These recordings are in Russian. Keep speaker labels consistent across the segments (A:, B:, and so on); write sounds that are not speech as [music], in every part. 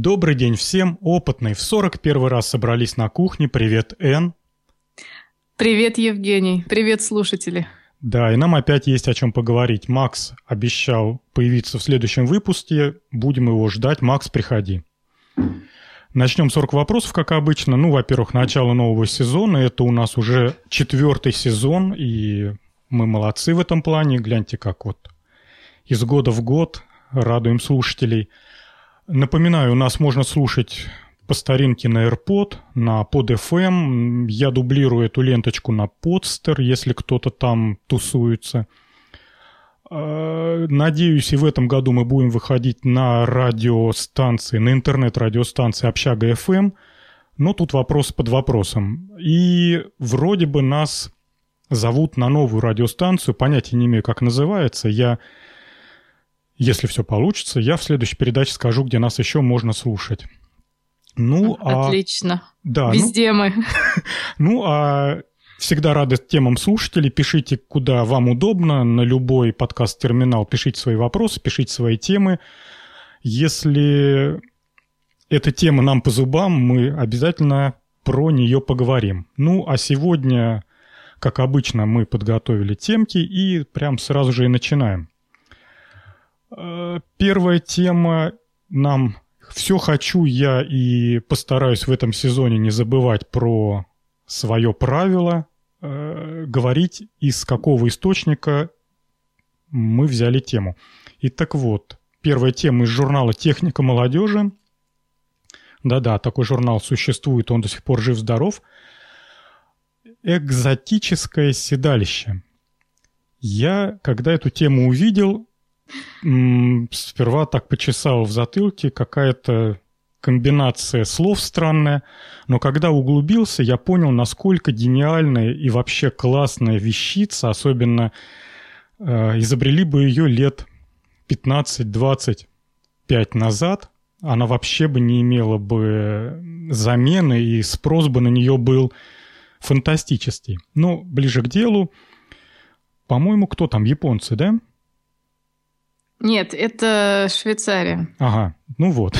A: Добрый день всем, опытные в 41 раз собрались на кухне. Привет, Эн.
B: Привет, Евгений. Привет, слушатели.
A: Да, и нам опять есть о чем поговорить. Макс обещал появиться в следующем выпуске. Будем его ждать. Макс, приходи. Начнем с 40 вопросов, как обычно. Ну, во-первых, начало нового сезона. Это у нас уже четвертый сезон, и мы молодцы в этом плане. Гляньте, как вот из года в год радуем слушателей. Напоминаю, нас можно слушать по старинке на AirPod, на Pod FM. Я дублирую эту ленточку на Podster, если кто-то там тусуется. А, надеюсь, и в этом году мы будем выходить на радиостанции, на интернет-радиостанции «Общага FM». Но тут вопрос под вопросом. И вроде бы нас зовут на новую радиостанцию, понятия не имею, как называется. Я, если все получится, я в следующей передаче скажу, где нас еще можно слушать.
B: Ну, а Отлично. А... Да, Везде ну... мы. [laughs]
A: Ну, а всегда рады темам слушателей. Пишите, куда вам удобно, на любой подкаст-терминал. Пишите свои вопросы, пишите свои темы. Если эта тема нам по зубам, мы обязательно про нее поговорим. Ну, а сегодня как обычно, мы подготовили темки и прям сразу же и начинаем. Э, первая тема нам «Все хочу я и постараюсь в этом сезоне не забывать про свое правило, э, говорить, из какого источника мы взяли тему. И так вот, первая тема из журнала «Техника молодежи». Да-да, такой журнал существует, он до сих пор жив-здоров – экзотическое седалище. Я, когда эту тему увидел, сперва так почесал в затылке, какая-то комбинация слов странная, но когда углубился, я понял, насколько гениальная и вообще классная вещица, особенно э, изобрели бы ее лет 15-25 назад, она вообще бы не имела бы замены, и спрос бы на нее был фантастический. Но ближе к делу, по-моему, кто там, японцы, да?
B: Нет, это Швейцария.
A: Ага, ну вот.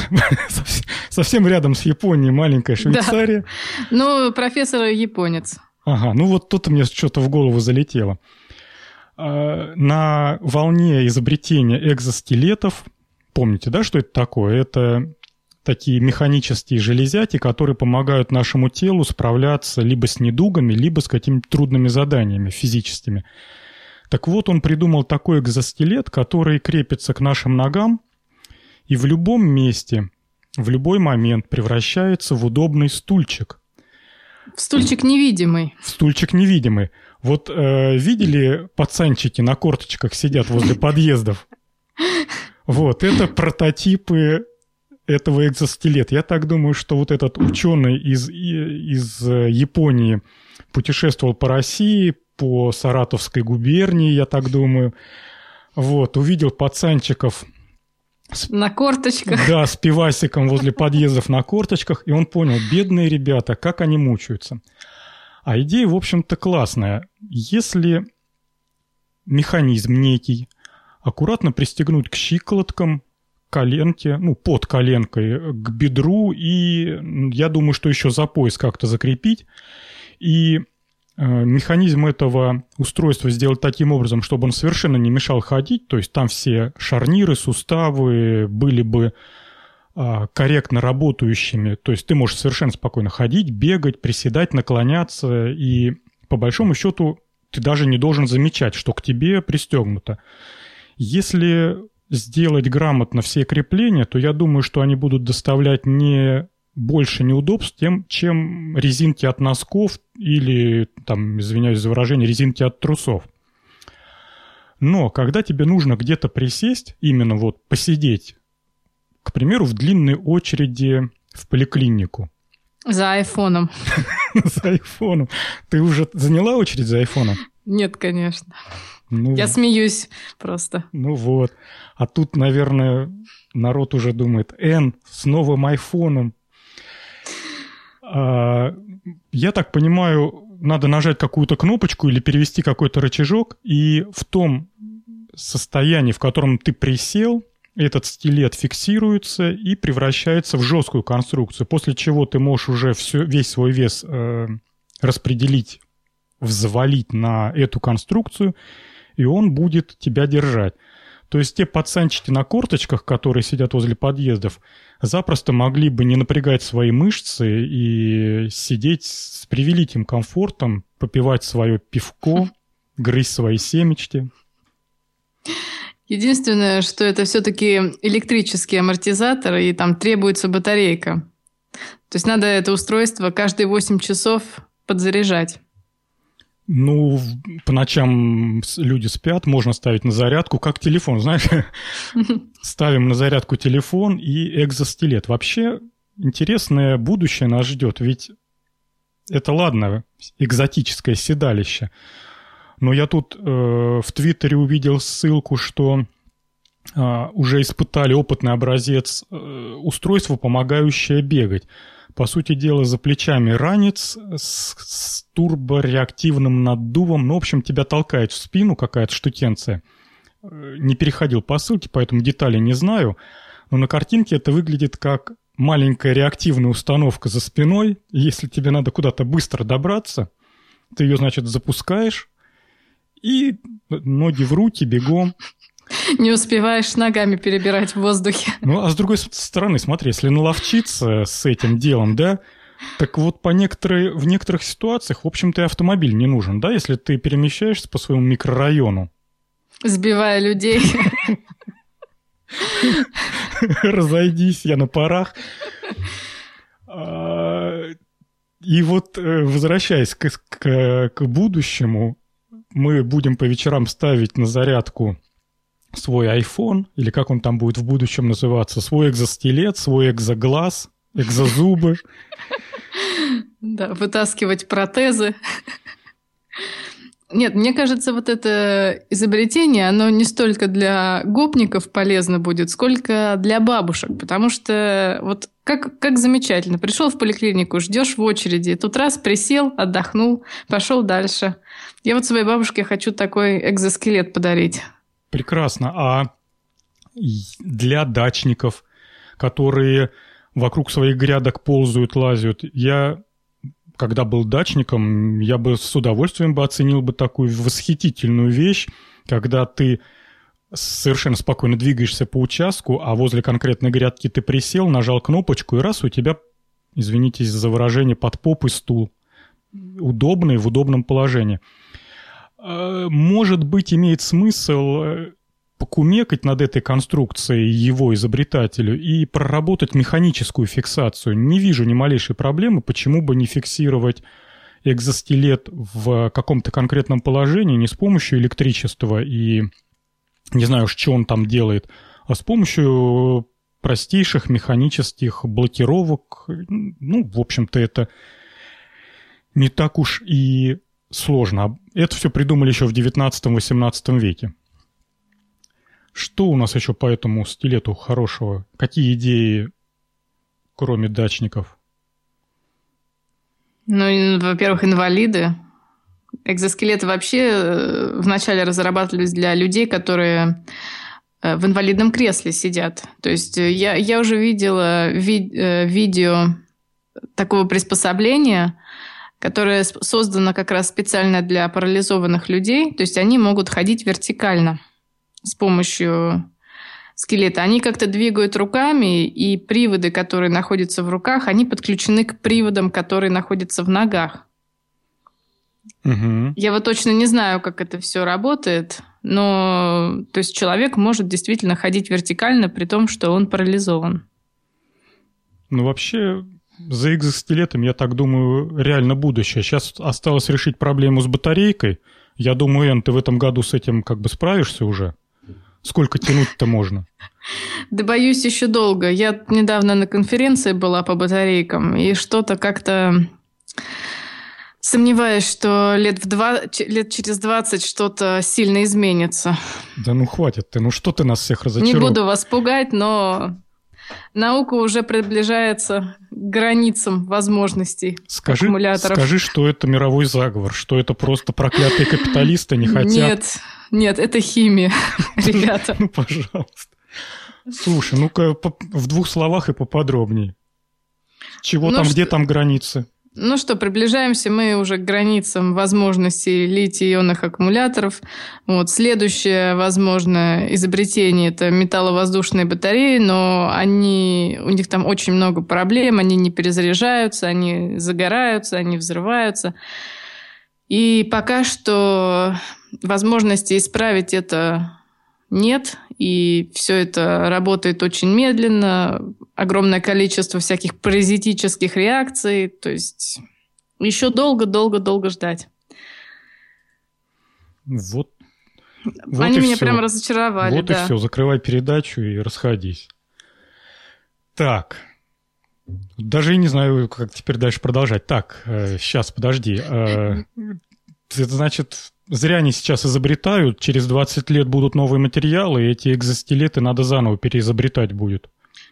A: [laughs] Совсем рядом с Японией маленькая Швейцария.
B: Да. Ну, профессор японец.
A: Ага, ну вот тут мне что-то в голову залетело. А, на волне изобретения экзоскелетов, помните, да, что это такое? Это такие механические железяки, которые помогают нашему телу справляться либо с недугами, либо с какими-то трудными заданиями физическими. Так вот, он придумал такой экзоскелет, который крепится к нашим ногам и в любом месте, в любой момент превращается в удобный стульчик.
B: В стульчик невидимый.
A: В стульчик невидимый. Вот э, видели пацанчики на корточках сидят возле подъездов? Вот, это прототипы этого экзоскелета. Я так думаю, что вот этот ученый из, из э, Японии путешествовал по России, по Саратовской губернии, я так думаю. Вот, увидел пацанчиков
B: с, на корточках.
A: Да, с пивасиком возле подъездов на корточках, и он понял, бедные ребята, как они мучаются. А идея, в общем-то, классная. Если механизм некий аккуратно пристегнуть к щиколоткам, коленке, ну, под коленкой к бедру, и я думаю, что еще за пояс как-то закрепить. И механизм этого устройства сделать таким образом, чтобы он совершенно не мешал ходить, то есть там все шарниры, суставы были бы э, корректно работающими, то есть ты можешь совершенно спокойно ходить, бегать, приседать, наклоняться, и по большому счету ты даже не должен замечать, что к тебе пристегнуто. Если сделать грамотно все крепления, то я думаю, что они будут доставлять не больше неудобств, тем, чем резинки от носков или, там, извиняюсь за выражение, резинки от трусов. Но когда тебе нужно где-то присесть, именно вот посидеть, к примеру, в длинной очереди в поликлинику.
B: За айфоном. [laughs]
A: За айфоном. Ты уже заняла очередь за айфоном?
B: Нет, конечно. Ну, Я смеюсь просто.
A: Ну вот. А тут, наверное, народ уже думает, Н с новым айфоном. А, я так понимаю, надо нажать какую-то кнопочку или перевести какой-то рычажок, и в том состоянии, в котором ты присел, этот стилет фиксируется и превращается в жесткую конструкцию, после чего ты можешь уже все, весь свой вес э, распределить, взвалить на эту конструкцию, и он будет тебя держать. То есть те пацанчики на корточках, которые сидят возле подъездов, запросто могли бы не напрягать свои мышцы и сидеть с превеликим комфортом, попивать свое пивко, [laughs] грызть свои семечки.
B: Единственное, что это все-таки электрический амортизатор, и там требуется батарейка. То есть надо это устройство каждые 8 часов подзаряжать.
A: Ну, по ночам люди спят, можно ставить на зарядку, как телефон, знаешь. [laughs] Ставим на зарядку телефон и экзостилет. Вообще интересное будущее нас ждет, ведь это ладно, экзотическое седалище. Но я тут э, в Твиттере увидел ссылку, что э, уже испытали опытный образец э, устройства, помогающее бегать по сути дела, за плечами ранец с, с турбореактивным наддувом. Ну, в общем, тебя толкает в спину какая-то штукенция. Э, не переходил по ссылке, поэтому детали не знаю. Но на картинке это выглядит как маленькая реактивная установка за спиной. Если тебе надо куда-то быстро добраться, ты ее, значит, запускаешь, и ноги в руки, бегом. [laughs]
B: Не успеваешь ногами перебирать в воздухе.
A: Ну, а с другой стороны, смотри, если наловчиться с этим делом, да, так вот по некоторые, в некоторых ситуациях, в общем-то, и автомобиль не нужен, да, если ты перемещаешься по своему микрорайону.
B: Сбивая людей. [laughs]
A: Разойдись, я на парах. А, и вот, э, возвращаясь к, к, к будущему, мы будем по вечерам ставить на зарядку свой iPhone, или как он там будет в будущем называться, свой экзостилет, свой экзоглаз, экзозубы.
B: Да, вытаскивать протезы. Нет, мне кажется, вот это изобретение, оно не столько для гопников полезно будет, сколько для бабушек. Потому что вот как, как замечательно. Пришел в поликлинику, ждешь в очереди, тут раз присел, отдохнул, пошел дальше. Я вот своей бабушке хочу такой экзоскелет подарить.
A: Прекрасно. А для дачников, которые вокруг своих грядок ползают, лазят, я когда был дачником, я бы с удовольствием бы оценил бы такую восхитительную вещь, когда ты совершенно спокойно двигаешься по участку, а возле конкретной грядки ты присел, нажал кнопочку, и раз у тебя, извините за выражение, под попой стул. Удобный, в удобном положении. Э, может быть, имеет смысл э, покумекать над этой конструкцией его изобретателю и проработать механическую фиксацию. Не вижу ни малейшей проблемы, почему бы не фиксировать экзостилет в каком-то конкретном положении не с помощью электричества и не знаю уж, что он там делает, а с помощью простейших механических блокировок. Ну, в общем-то, это не так уж и сложно. Это все придумали еще в 19-18 веке. Что у нас еще по этому стилету хорошего? Какие идеи, кроме дачников?
B: Ну, во-первых, инвалиды. Экзоскелеты вообще э, вначале разрабатывались для людей, которые э, в инвалидном кресле сидят. То есть э, я, я уже видела ви, видео такого приспособления, которое создано как раз специально для парализованных людей. То есть они могут ходить вертикально с помощью скелета. Они как-то двигают руками, и приводы, которые находятся в руках, они подключены к приводам, которые находятся в ногах. Угу. Я вот точно не знаю, как это все работает, но то есть человек может действительно ходить вертикально, при том, что он парализован.
A: Ну, вообще, за экзоскелетом, я так думаю, реально будущее. Сейчас осталось решить проблему с батарейкой. Я думаю, Эн, ты в этом году с этим как бы справишься уже? Сколько тянуть-то можно?
B: Да боюсь еще долго. Я недавно на конференции была по батарейкам, и что-то как-то сомневаюсь, что лет, в два, лет через 20 что-то сильно изменится.
A: Да ну хватит ты, ну что ты нас всех разочаровал?
B: Не буду вас пугать, но наука уже приближается к границам возможностей
A: скажи,
B: аккумуляторов.
A: Скажи, что это мировой заговор, что это просто проклятые [laughs] капиталисты не хотят.
B: Нет, нет, это химия, [laughs] ребята.
A: Ну, пожалуйста. Слушай, ну-ка в двух словах и поподробнее. Чего ну там, что... где там границы?
B: Ну что, приближаемся мы уже к границам возможностей литий-ионных аккумуляторов. Вот. Следующее возможное изобретение – это металловоздушные батареи, но они, у них там очень много проблем, они не перезаряжаются, они загораются, они взрываются. И пока что возможности исправить это нет, и все это работает очень медленно, огромное количество всяких паразитических реакций, то есть еще долго-долго-долго ждать.
A: Вот.
B: вот Они меня все. прям разочаровали.
A: Вот
B: да.
A: и все, закрывай передачу и расходись. Так. Даже и не знаю, как теперь дальше продолжать. Так, э, сейчас, подожди. Э, [laughs] это значит, зря они сейчас изобретают, через 20 лет будут новые материалы, и эти экзоскелеты надо заново переизобретать будет.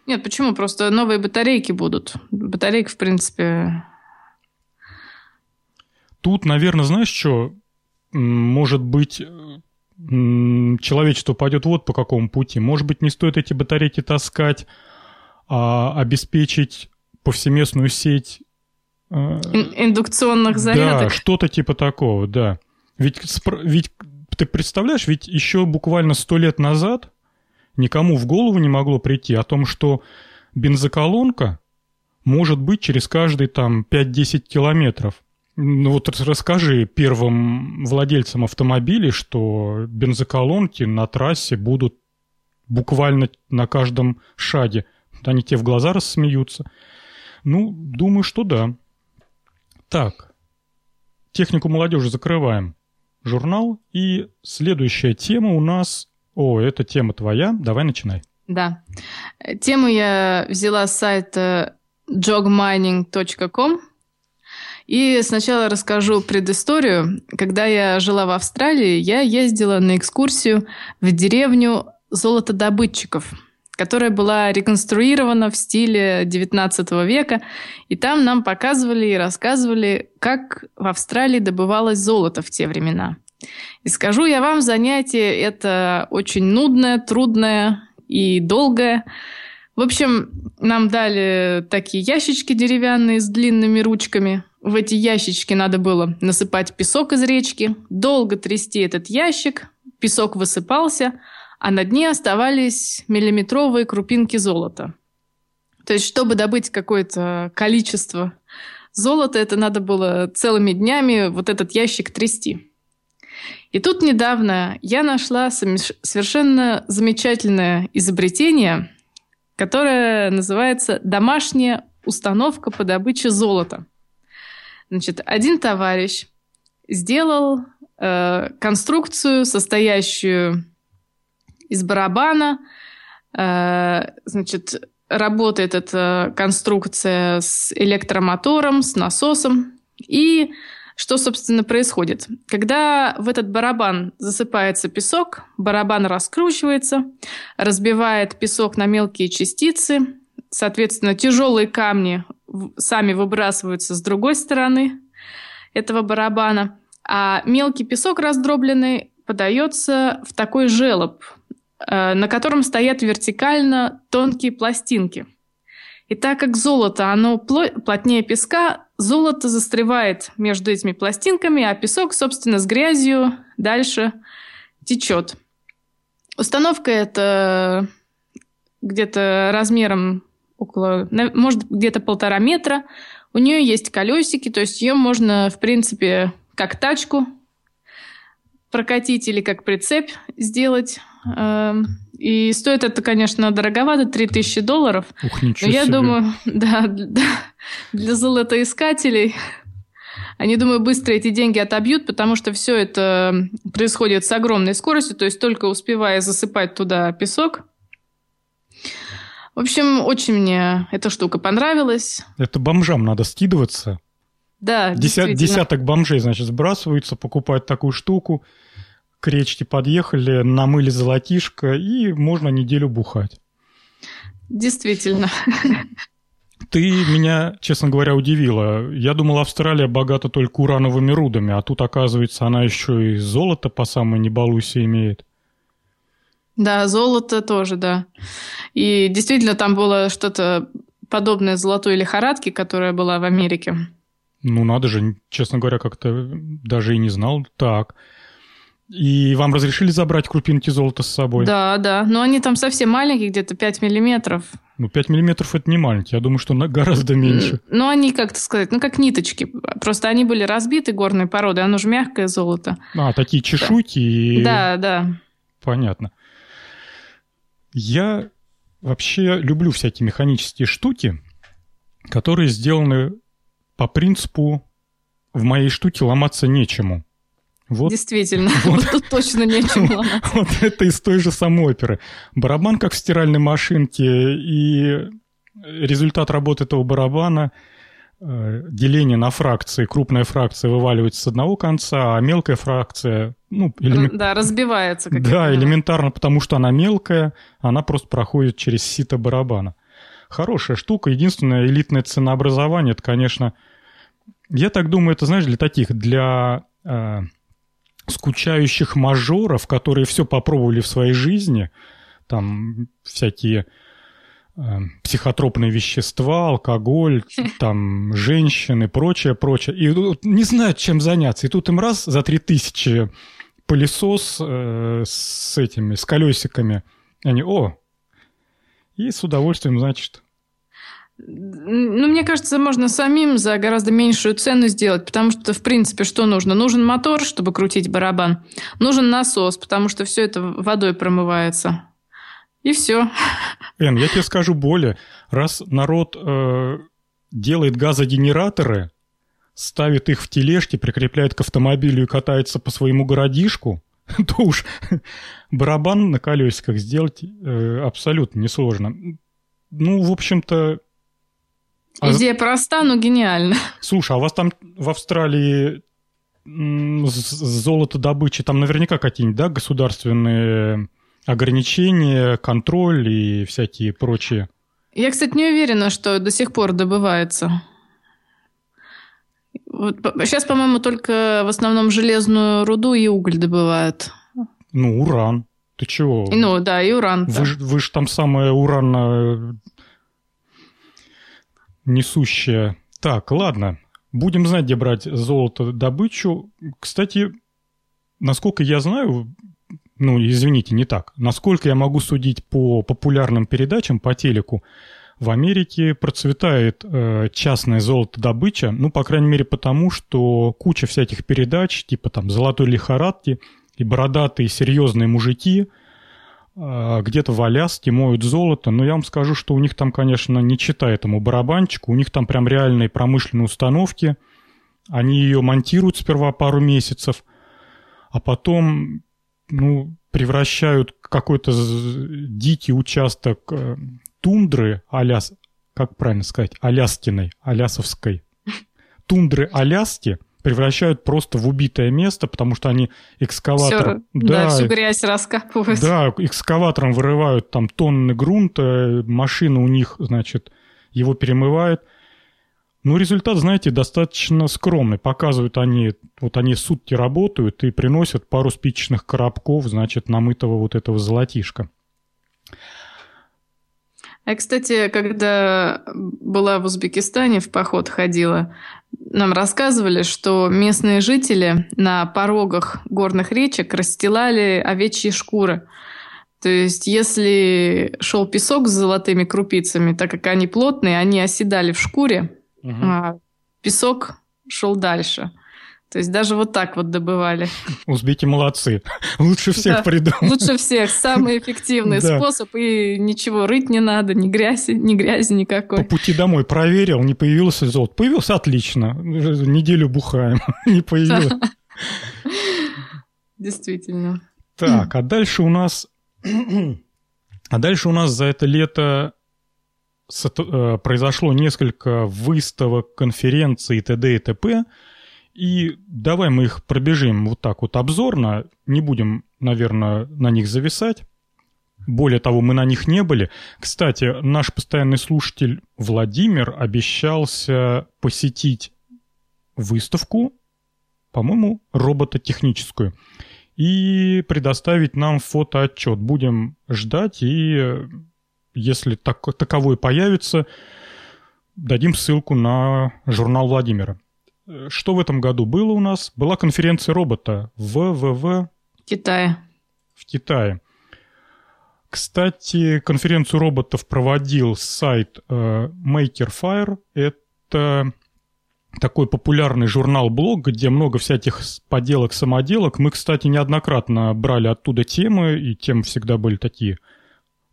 B: Нет, почему? Просто новые батарейки будут. Батарейки, в принципе...
A: Тут, наверное, знаешь что? Может быть, человечество пойдет вот по какому пути. Может быть, не стоит эти батарейки таскать, а обеспечить повсеместную сеть
B: э, индукционных зарядок.
A: Да, что-то типа такого, да. Ведь, ведь ты представляешь, ведь еще буквально сто лет назад никому в голову не могло прийти о том, что бензоколонка может быть через каждые там 5-10 километров. Ну вот расскажи первым владельцам автомобилей, что бензоколонки на трассе будут буквально на каждом шаге. Они тебе в глаза рассмеются. Ну, думаю, что да. Так, технику молодежи закрываем журнал. И следующая тема у нас... О, эта тема твоя. Давай начинай.
B: Да. Тему я взяла с сайта jogmining.com. И сначала расскажу предысторию. Когда я жила в Австралии, я ездила на экскурсию в деревню золотодобытчиков – которая была реконструирована в стиле XIX века. И там нам показывали и рассказывали, как в Австралии добывалось золото в те времена. И скажу я вам, занятие это очень нудное, трудное и долгое. В общем, нам дали такие ящички деревянные с длинными ручками. В эти ящички надо было насыпать песок из речки, долго трясти этот ящик, песок высыпался – а на дне оставались миллиметровые крупинки золота. То есть, чтобы добыть какое-то количество золота, это надо было целыми днями вот этот ящик трясти. И тут недавно я нашла совершенно замечательное изобретение, которое называется «Домашняя установка по добыче золота». Значит, один товарищ сделал э, конструкцию, состоящую из барабана. Э, значит, работает эта конструкция с электромотором, с насосом. И что, собственно, происходит? Когда в этот барабан засыпается песок, барабан раскручивается, разбивает песок на мелкие частицы, соответственно, тяжелые камни сами выбрасываются с другой стороны этого барабана, а мелкий песок раздробленный подается в такой желоб, на котором стоят вертикально тонкие пластинки. И так как золото, оно плотнее песка, золото застревает между этими пластинками, а песок, собственно, с грязью дальше течет. Установка эта где-то размером около, может, где-то полтора метра. У нее есть колесики, то есть ее можно, в принципе, как тачку прокатить или как прицеп сделать. Эм, и стоит это, конечно, дороговато, 3000 долларов.
A: Ух, ничего
B: Но я
A: себе.
B: думаю, [laughs] да, для, для золотоискателей они, думаю, быстро эти деньги отобьют, потому что все это происходит с огромной скоростью, то есть только успевая засыпать туда песок. В общем, очень мне эта штука понравилась.
A: Это бомжам надо скидываться.
B: Да,
A: Десят, Десяток бомжей, значит, сбрасываются, покупают такую штуку к речке подъехали, намыли золотишко, и можно неделю бухать.
B: Действительно.
A: Ты меня, честно говоря, удивила. Я думал, Австралия богата только урановыми рудами, а тут, оказывается, она еще и золото по самой не имеет.
B: Да, золото тоже, да. И действительно там было что-то подобное золотой лихорадке, которая была в Америке.
A: Ну, надо же, честно говоря, как-то даже и не знал. Так. И вам разрешили забрать крупинки золота с собой?
B: Да, да. Но они там совсем маленькие, где-то 5 миллиметров.
A: Ну, 5 миллиметров это не маленькие. Я думаю, что гораздо меньше.
B: Ну, они, как-то сказать, ну, как ниточки. Просто они были разбиты горной породы. Оно же мягкое золото.
A: А, такие чешуйки. И...
B: Да, да.
A: Понятно. Я вообще люблю всякие механические штуки, которые сделаны по принципу в моей штуке ломаться нечему.
B: Вот, Действительно, вот, [laughs] вот тут точно нечего. [laughs]
A: Вот это из той же самой оперы. Барабан как в стиральной машинке, и результат работы этого барабана э, деление на фракции, крупная фракция вываливается с одного конца, а мелкая фракция, ну,
B: элемент... да, разбивается.
A: Как да, элементарно, потому что она мелкая, она просто проходит через сито барабана. Хорошая штука. Единственное элитное ценообразование, это, конечно, я так думаю, это, знаешь, для таких, для э, скучающих мажоров, которые все попробовали в своей жизни, там всякие э, психотропные вещества, алкоголь, [laughs] там женщины, прочее, прочее. И не знают, чем заняться. И тут им раз за три тысячи пылесос э, с этими, с колесиками. И они, о, и с удовольствием, значит,
B: ну, мне кажется, можно самим за гораздо меньшую цену сделать, потому что, в принципе, что нужно? Нужен мотор, чтобы крутить барабан. Нужен насос, потому что все это водой промывается. И все.
A: Эн, я тебе скажу более. Раз народ э, делает газогенераторы, ставит их в тележки, прикрепляет к автомобилю и катается по своему городишку, [laughs] то уж барабан на колесиках сделать э, абсолютно несложно. Ну, в общем-то.
B: Идея проста, но гениальна. [laughs]
A: Слушай, а у вас там в Австралии золотодобычи, там наверняка какие-нибудь, да, государственные ограничения, контроль и всякие прочие?
B: Я, кстати, не уверена, что до сих пор добывается. Вот, сейчас, по-моему, только в основном железную руду и уголь добывают.
A: Ну, уран. Ты чего?
B: Ну, да, и уран.
A: Вы, же, вы же там самое уран несущая. Так, ладно. Будем знать, где брать золото добычу. Кстати, насколько я знаю, ну, извините, не так. Насколько я могу судить по популярным передачам по телеку, в Америке процветает э, частная золотодобыча, ну, по крайней мере, потому что куча всяких передач, типа там «Золотой лихорадки», и бородатые серьезные мужики – где-то в Аляске моют золото, но я вам скажу, что у них там, конечно, не читай этому барабанчику, у них там прям реальные промышленные установки, они ее монтируют сперва пару месяцев, а потом, ну, превращают какой-то дикий участок э, тундры, аляс, как правильно сказать, аляскиной, алясовской, тундры Аляски превращают просто в убитое место, потому что они экскаватором...
B: Все, да, да, всю грязь раскапывают.
A: Да, экскаватором вырывают там тонны грунта, машина у них, значит, его перемывает. Ну, результат, знаете, достаточно скромный. Показывают они, вот они сутки работают и приносят пару спичечных коробков, значит, намытого вот этого золотишка.
B: Я, кстати, когда была в Узбекистане, в поход ходила, нам рассказывали, что местные жители на порогах горных речек расстилали овечьи шкуры. То есть, если шел песок с золотыми крупицами, так как они плотные, они оседали в шкуре, угу. а песок шел дальше. То есть даже вот так вот добывали.
A: Узбеки молодцы. [laughs] Лучше всех да, придумали.
B: Лучше всех. Самый эффективный [laughs] да. способ. И ничего рыть не надо, ни грязи, ни грязи никакой.
A: По пути домой проверил, не появился золото. Появился отлично. Неделю бухаем. [laughs] не появилось.
B: Действительно.
A: Так, а дальше у нас... [clears throat] А дальше у нас за это лето э, произошло несколько выставок, конференций и т.д. и т.п., и давай мы их пробежим вот так вот обзорно, не будем, наверное, на них зависать. Более того, мы на них не были. Кстати, наш постоянный слушатель Владимир обещался посетить выставку, по-моему, робототехническую. и предоставить нам фотоотчет. Будем ждать, и если так, таковой появится, дадим ссылку на журнал Владимира. Что в этом году было у нас? Была конференция робота в ВВ...
B: Китае.
A: В Китае. Кстати, конференцию роботов проводил сайт э, MakerFire. Это такой популярный журнал-блог, где много всяких поделок-самоделок. Мы, кстати, неоднократно брали оттуда темы, и темы всегда были такие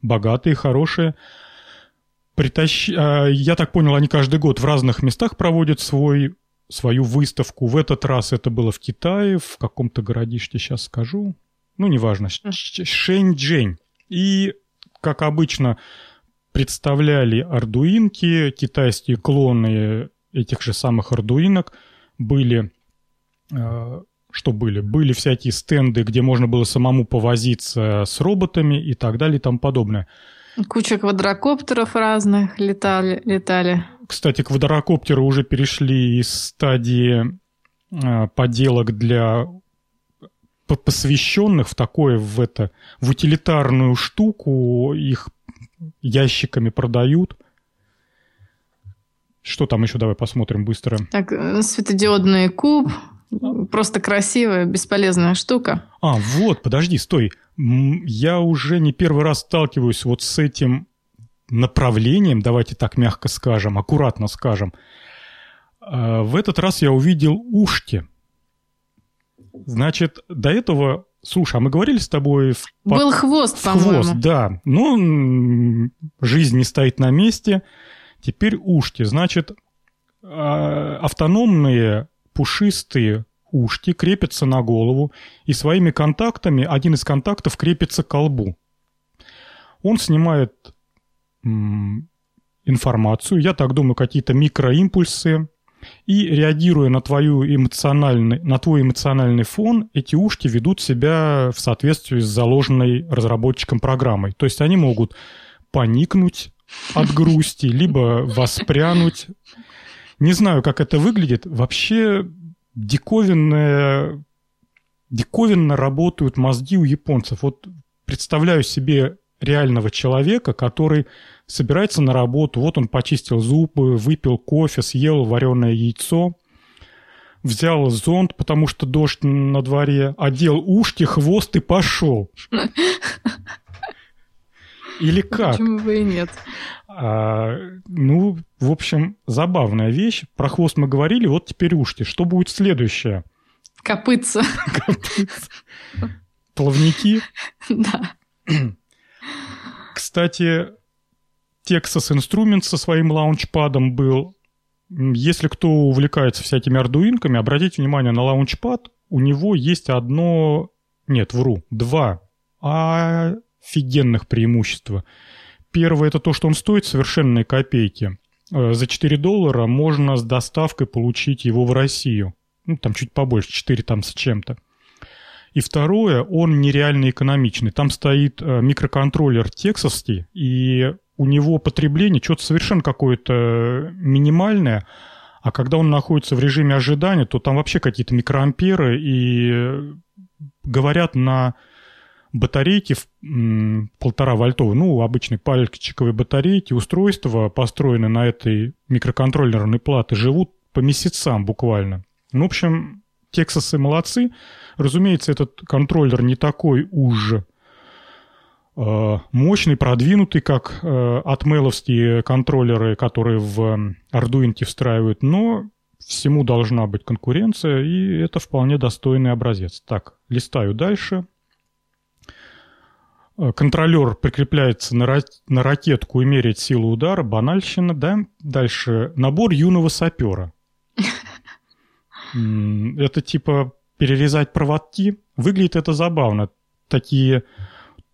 A: богатые, хорошие. Притащ... А, я так понял, они каждый год в разных местах проводят свой, свою выставку. В этот раз это было в Китае, в каком-то городишке, сейчас скажу. Ну, неважно. Шэньчжэнь. И, как обычно, представляли ардуинки, китайские клоны этих же самых ардуинок. Были а, что были? Были всякие стенды, где можно было самому повозиться с роботами и так далее и тому подобное.
B: Куча квадрокоптеров разных летали. летали.
A: Кстати, квадрокоптеры уже перешли из стадии э, поделок для посвященных в такое, в это, в утилитарную штуку, их ящиками продают. Что там еще? Давай посмотрим быстро.
B: Так, э, светодиодный куб, Просто красивая, бесполезная штука.
A: А, вот, подожди, стой. Я уже не первый раз сталкиваюсь вот с этим направлением, давайте так мягко скажем, аккуратно скажем. А, в этот раз я увидел ушки. Значит, до этого, слушай, а мы говорили с тобой... В...
B: Был хвост, по-моему.
A: Хвост, да. Ну, жизнь не стоит на месте. Теперь ушки. Значит, а, автономные пушистые ушки крепятся на голову, и своими контактами один из контактов крепится к колбу. Он снимает информацию, я так думаю, какие-то микроимпульсы, и реагируя на, твою эмоциональный, на твой эмоциональный фон, эти ушки ведут себя в соответствии с заложенной разработчиком программой. То есть они могут поникнуть от грусти, либо воспрянуть не знаю, как это выглядит. Вообще диковинное, диковинно работают мозги у японцев. Вот представляю себе реального человека, который собирается на работу, вот он почистил зубы, выпил кофе, съел вареное яйцо, взял зонт, потому что дождь на дворе, одел ушки, хвост и пошел. Или как?
B: Почему бы и нет?
A: А, ну, в общем, забавная вещь. Про хвост мы говорили, вот теперь ушки. Что будет следующее?
B: Копытца.
A: Копытца. Плавники?
B: Да. [clears throat]
A: Кстати, Texas Instruments со своим лаунчпадом был. Если кто увлекается всякими ардуинками, обратите внимание на лаунчпад. У него есть одно... Нет, вру. Два офигенных преимущества – Первое – это то, что он стоит совершенные копейки. Э, за 4 доллара можно с доставкой получить его в Россию. Ну, там чуть побольше, 4 там с чем-то. И второе, он нереально экономичный. Там стоит э, микроконтроллер тексовский, и у него потребление что-то совершенно какое-то минимальное, а когда он находится в режиме ожидания, то там вообще какие-то микроамперы, и говорят на батарейки полтора вольтовые, ну, обычные пальчиковые батарейки, устройства, построенные на этой микроконтроллерной плате, живут по месяцам буквально. Ну, в общем, Тексасы молодцы. Разумеется, этот контроллер не такой уж э, мощный, продвинутый, как э, атмеловские контроллеры, которые в Arduino встраивают, но всему должна быть конкуренция, и это вполне достойный образец. Так, листаю дальше. Э, контролер прикрепляется на, ра- на ракетку и меряет силу удара, банальщина, да? Дальше набор юного сапера. [laughs] Это типа перерезать проводки. Выглядит это забавно. Такие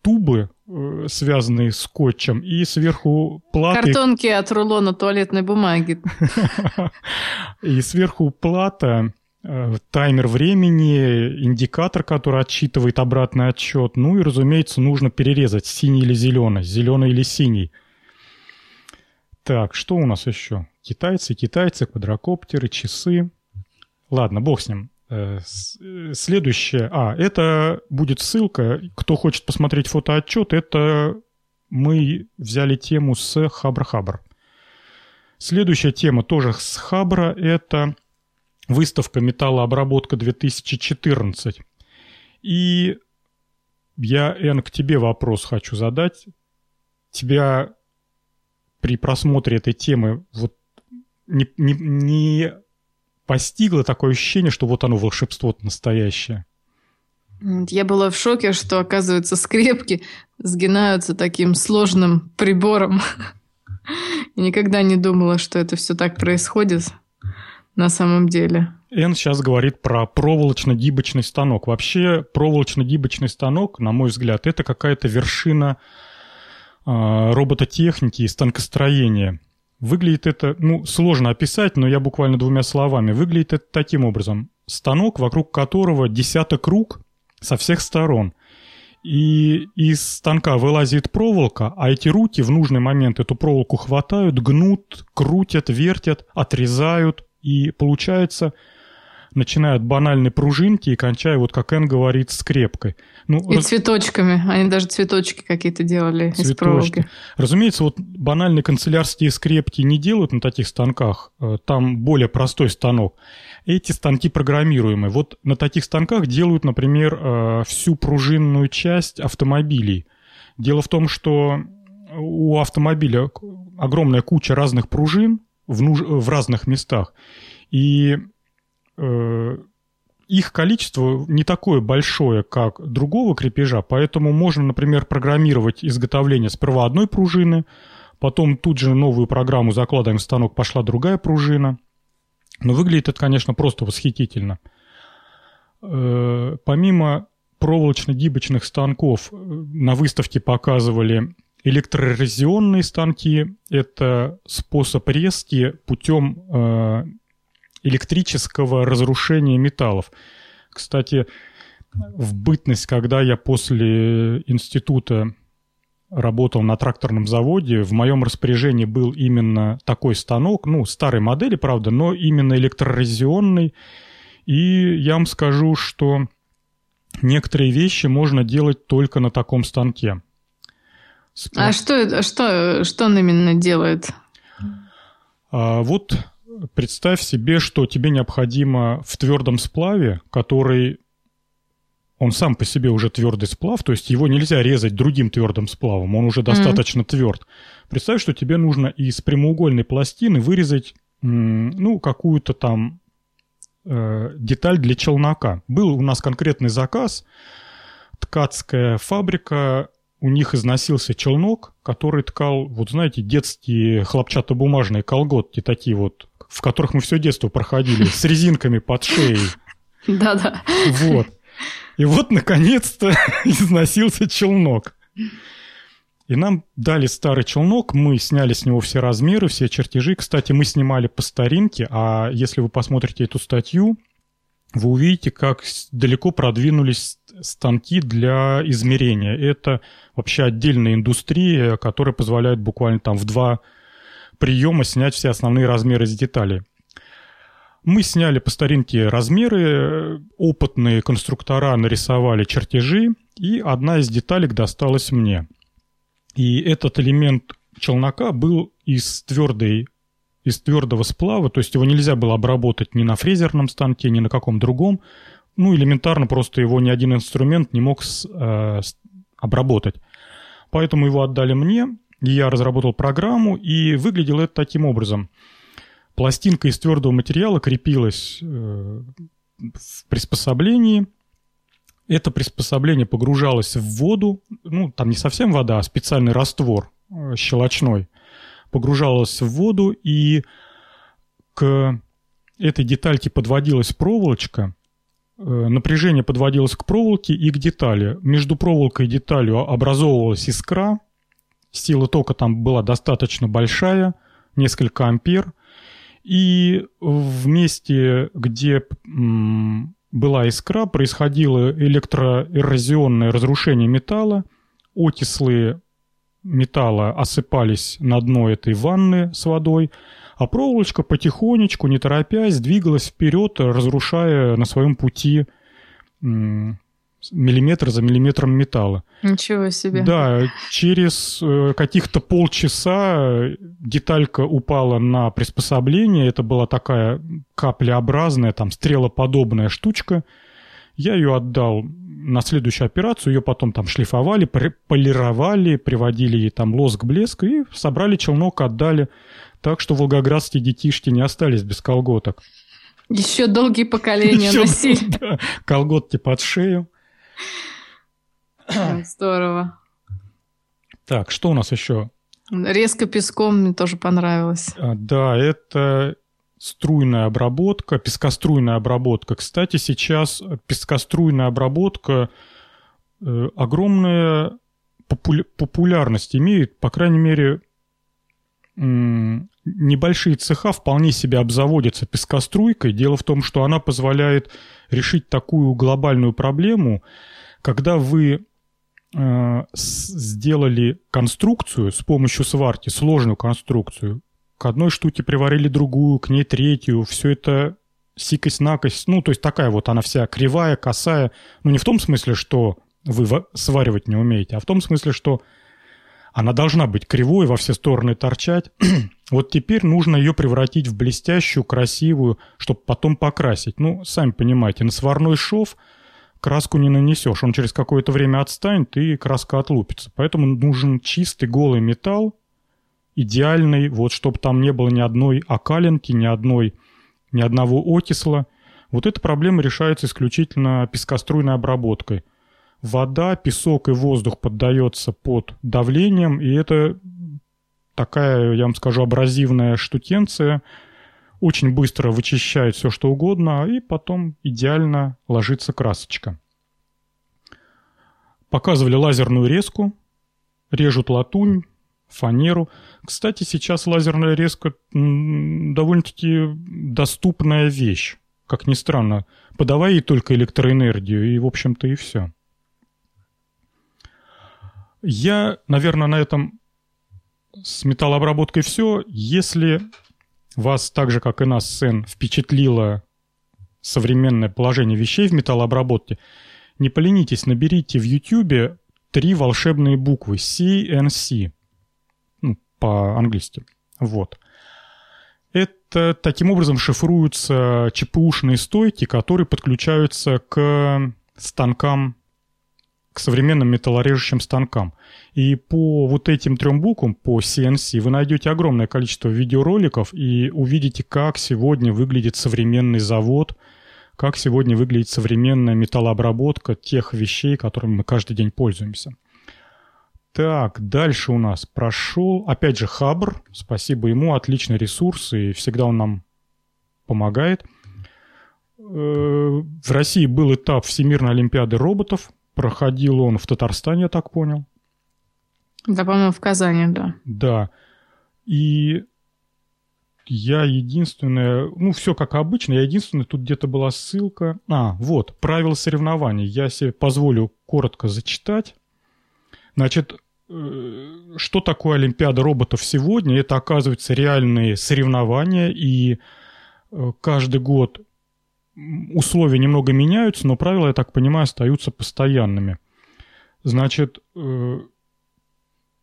A: тубы, э, связанные скотчем, и сверху платы...
B: Картонки от рулона туалетной бумаги. [laughs]
A: И сверху плата Э, таймер времени, индикатор, который отсчитывает обратный отсчет. Ну и, разумеется, нужно перерезать синий или зеленый, зеленый или синий. Так, что у нас еще? Китайцы, китайцы, квадрокоптеры, часы. Ладно, бог с ним. Э, следующее. А, это будет ссылка. Кто хочет посмотреть фотоотчет, это мы взяли тему с Хабр-Хабр. Следующая тема тоже с Хабра – это выставка «Металлообработка 2014». И я, Эн, к тебе вопрос хочу задать. Тебя при просмотре этой темы вот не, не, не постигло такое ощущение, что вот оно волшебство настоящее?
B: Я была в шоке, что, оказывается, скрепки сгинаются таким сложным прибором. [laughs] И никогда не думала, что это все так происходит на самом деле.
A: Эн сейчас говорит про проволочно-гибочный станок. Вообще проволочно-гибочный станок, на мой взгляд, это какая-то вершина э, робототехники и станкостроения. Выглядит это, ну, сложно описать, но я буквально двумя словами. Выглядит это таким образом. Станок, вокруг которого десяток рук со всех сторон. И из станка вылазит проволока, а эти руки в нужный момент эту проволоку хватают, гнут, крутят, вертят, отрезают. И получается начиная от банальной пружинки и кончая, вот как Эн говорит, скрепкой.
B: Ну, и раз... цветочками. Они даже цветочки какие-то делали Цветочки. из проволоки.
A: Разумеется, вот банальные канцелярские скрепки не делают на таких станках. Э, там более простой станок. Эти станки программируемые. Вот на таких станках делают, например, э, всю пружинную часть автомобилей. Дело в том, что у автомобиля огромная куча разных пружин в, нуж... в разных местах. И их количество не такое большое, как другого крепежа, поэтому можно, например, программировать изготовление сперва одной пружины, потом тут же новую программу закладываем в станок, пошла другая пружина. Но выглядит это, конечно, просто восхитительно. Э, помимо проволочно-гибочных станков э, на выставке показывали электрорезионные станки. Это способ резки путем электрического разрушения металлов. Кстати, в бытность, когда я после института работал на тракторном заводе, в моем распоряжении был именно такой станок, ну, старой модели, правда, но именно электрорезионный. И я вам скажу, что некоторые вещи можно делать только на таком станке.
B: А что, что, что он именно делает?
A: А, вот представь себе, что тебе необходимо в твердом сплаве, который он сам по себе уже твердый сплав, то есть его нельзя резать другим твердым сплавом, он уже достаточно mm-hmm. тверд. Представь, что тебе нужно из прямоугольной пластины вырезать, ну, какую-то там э, деталь для челнока. Был у нас конкретный заказ, ткацкая фабрика, у них износился челнок, который ткал, вот знаете, детские хлопчатобумажные колготки, такие вот в которых мы все детство проходили, с резинками под шеей.
B: Да-да.
A: Вот. И вот, наконец-то, [laughs] износился челнок. И нам дали старый челнок, мы сняли с него все размеры, все чертежи. Кстати, мы снимали по старинке, а если вы посмотрите эту статью, вы увидите, как далеко продвинулись станки для измерения. Это вообще отдельная индустрия, которая позволяет буквально там в два приема снять все основные размеры из деталей. Мы сняли по старинке размеры, опытные конструктора нарисовали чертежи, и одна из деталек досталась мне. И этот элемент челнока был из твердой из твердого сплава, то есть его нельзя было обработать ни на фрезерном станке, ни на каком другом. Ну, элементарно просто его ни один инструмент не мог с, э, обработать. Поэтому его отдали мне, я разработал программу, и выглядело это таким образом. Пластинка из твердого материала крепилась э, в приспособлении. Это приспособление погружалось в воду, ну, там не совсем вода, а специальный раствор э, щелочной. Погружалось в воду, и к этой детальке подводилась проволочка, э, напряжение подводилось к проволоке и к детали. Между проволокой и деталью образовывалась искра, Сила тока там была достаточно большая, несколько ампер. И в месте, где была искра, происходило электроэрозионное разрушение металла, отислы металла осыпались на дно этой ванны с водой, а проволочка потихонечку, не торопясь, двигалась вперед, разрушая на своем пути миллиметр за миллиметром металла.
B: Ничего себе.
A: Да, через э, каких-то полчаса деталька упала на приспособление. Это была такая каплеобразная, там, стрелоподобная штучка. Я ее отдал на следующую операцию, ее потом там шлифовали, полировали, приводили ей там лоск, блеск и собрали челнок, отдали. Так что волгоградские детишки не остались без колготок.
B: Еще долгие поколения Еще, носили. Да,
A: колготки под шею. [clears throat]
B: Здорово.
A: Так, что у нас еще?
B: Резко песком мне тоже понравилось.
A: А, да, это струйная обработка, пескоструйная обработка. Кстати, сейчас пескоструйная обработка э, огромная популя- популярность имеет, по крайней мере, небольшие цеха вполне себе обзаводятся пескоструйкой. Дело в том, что она позволяет решить такую глобальную проблему, когда вы э, сделали конструкцию с помощью сварки, сложную конструкцию, к одной штуке приварили другую, к ней третью, все это сикость-накость, ну, то есть такая вот она вся кривая, косая, ну, не в том смысле, что вы сваривать не умеете, а в том смысле, что она должна быть кривой, во все стороны торчать. [clears throat] вот теперь нужно ее превратить в блестящую, красивую, чтобы потом покрасить. Ну, сами понимаете, на сварной шов краску не нанесешь. Он через какое-то время отстанет, и краска отлупится. Поэтому нужен чистый голый металл, идеальный, вот чтобы там не было ни одной окалинки, ни одной, ни одного окисла. Вот эта проблема решается исключительно пескоструйной обработкой. Вода, песок и воздух поддается под давлением, и это такая, я вам скажу, абразивная штукенция, очень быстро вычищает все, что угодно, и потом идеально ложится красочка. Показывали лазерную резку, режут латунь, фанеру. Кстати, сейчас лазерная резка довольно-таки доступная вещь. Как ни странно, подавай ей только электроэнергию, и, в общем-то, и все. Я, наверное, на этом с металлообработкой все. Если вас, так же, как и нас, Сен, впечатлило современное положение вещей в металлообработке, не поленитесь, наберите в YouTube три волшебные буквы CNC по-английски. Вот. Это таким образом шифруются ЧПУшные стойки, которые подключаются к станкам, современным металлорежущим станкам. И по вот этим трем буквам, по CNC, вы найдете огромное количество видеороликов и увидите, как сегодня выглядит современный завод, как сегодня выглядит современная металлообработка тех вещей, которыми мы каждый день пользуемся. Так, дальше у нас прошел, опять же, Хабр. Спасибо ему, отличный ресурс, и всегда он нам помогает. Э, в России был этап Всемирной Олимпиады роботов. Проходил он в Татарстане, я так понял.
B: Да, по-моему, в Казани, да.
A: Да. И я единственное, ну, все как обычно, я единственное, тут где-то была ссылка. А, вот, правила соревнований. Я себе позволю коротко зачитать. Значит, э, что такое Олимпиада роботов сегодня? Это, оказывается, реальные соревнования, и э, каждый год условия немного меняются, но правила, я так понимаю, остаются постоянными. Значит, э,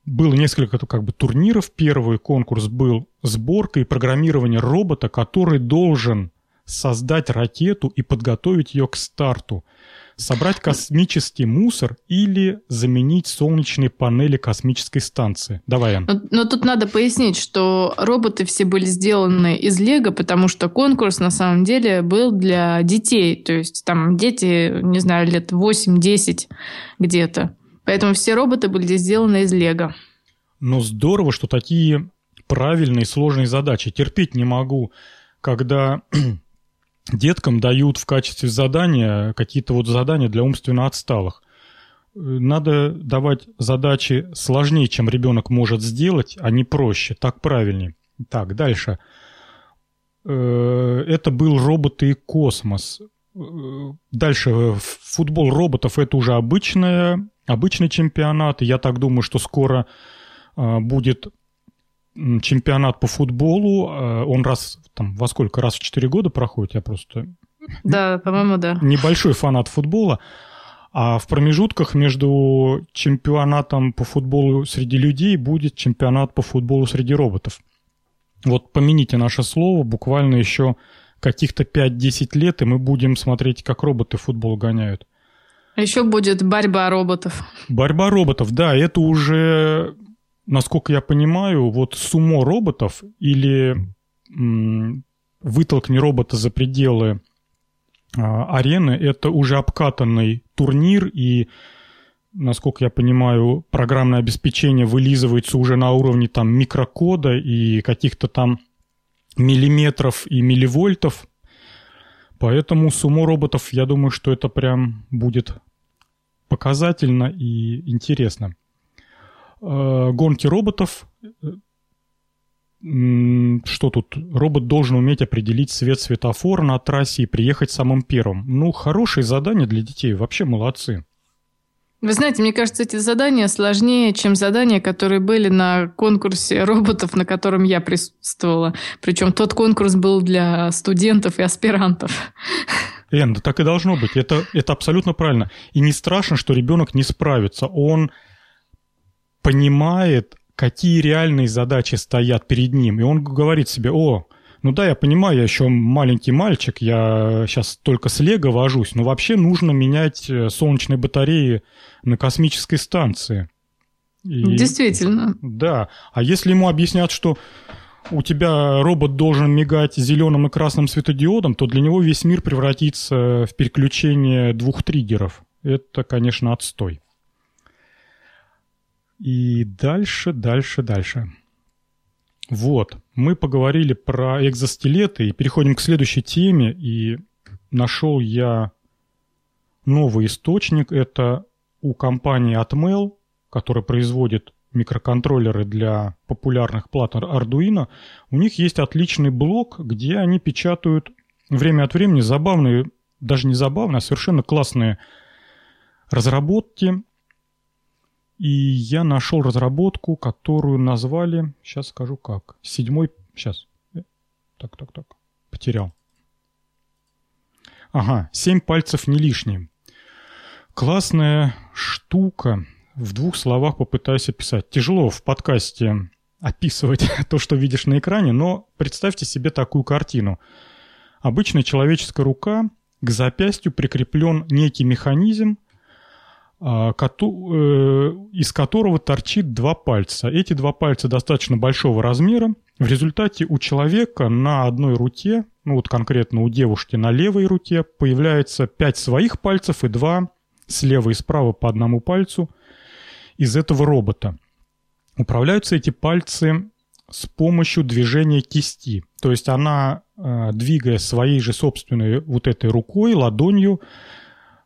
A: было несколько как бы турниров. Первый конкурс был сборка и программирование робота, который должен создать ракету и подготовить ее к старту – собрать космический мусор или заменить солнечные панели космической станции. Давай, Ан.
B: Но, но тут надо пояснить, что роботы все были сделаны из Лего, потому что конкурс на самом деле был для детей. То есть там дети, не знаю, лет 8-10 где-то. Поэтому все роботы были сделаны из Лего.
A: Но здорово, что такие правильные сложные задачи. Терпеть не могу, когда деткам дают в качестве задания какие-то вот задания для умственно отсталых. Надо давать задачи сложнее, чем ребенок может сделать, а не проще. Так правильнее. Так, дальше. Э, это был роботы и космос. Э, дальше. Футбол роботов – это уже обычная, обычный чемпионат. Я так думаю, что скоро будет чемпионат по футболу. Он раз, там, во сколько? Раз в 4 года проходит, я просто...
B: Да, по-моему, да.
A: Небольшой фанат футбола. А в промежутках между чемпионатом по футболу среди людей будет чемпионат по футболу среди роботов. Вот помяните наше слово, буквально еще каких-то 5-10 лет, и мы будем смотреть, как роботы футбол гоняют.
B: А еще будет борьба роботов.
A: Борьба роботов, да, это уже, насколько я понимаю, вот сумо роботов или м, вытолкни робота за пределы а, арены, это уже обкатанный турнир, и, насколько я понимаю, программное обеспечение вылизывается уже на уровне там микрокода и каких-то там миллиметров и милливольтов. Поэтому сумо роботов, я думаю, что это прям будет показательно и интересно. А, гонки роботов что тут? Робот должен уметь определить свет светофора на трассе и приехать самым первым. Ну, хорошее задание для детей. Вообще молодцы.
B: Вы знаете, мне кажется, эти задания сложнее, чем задания, которые были на конкурсе роботов, на котором я присутствовала. Причем тот конкурс был для студентов и аспирантов.
A: Эн, да так и должно быть. Это, это абсолютно правильно. И не страшно, что ребенок не справится. Он понимает, какие реальные задачи стоят перед ним. И он говорит себе, о, ну да, я понимаю, я еще маленький мальчик, я сейчас только с Лего вожусь, но вообще нужно менять э, солнечные батареи на космической станции.
B: И, Действительно.
A: Да. А если ему объяснят, что у тебя робот должен мигать зеленым и красным светодиодом, то для него весь мир превратится в переключение двух триггеров. Это, конечно, отстой. И дальше, дальше, дальше. Вот, мы поговорили про экзоскелеты и переходим к следующей теме. И нашел я новый источник. Это у компании Atmel, которая производит микроконтроллеры для популярных плат Arduino. У них есть отличный блог, где они печатают время от времени забавные, даже не забавные, а совершенно классные разработки и я нашел разработку, которую назвали, сейчас скажу как, седьмой, сейчас, э, так, так, так, потерял. Ага, семь пальцев не лишние. Классная штука. В двух словах попытаюсь описать. Тяжело в подкасте описывать [laughs] то, что видишь на экране, но представьте себе такую картину. Обычная человеческая рука, к запястью прикреплен некий механизм, из которого торчит два пальца. Эти два пальца достаточно большого размера. В результате у человека на одной руке, ну вот конкретно у девушки на левой руке, появляется пять своих пальцев и два слева и справа по одному пальцу из этого робота. Управляются эти пальцы с помощью движения кисти. То есть она, э, двигая своей же собственной вот этой рукой, ладонью,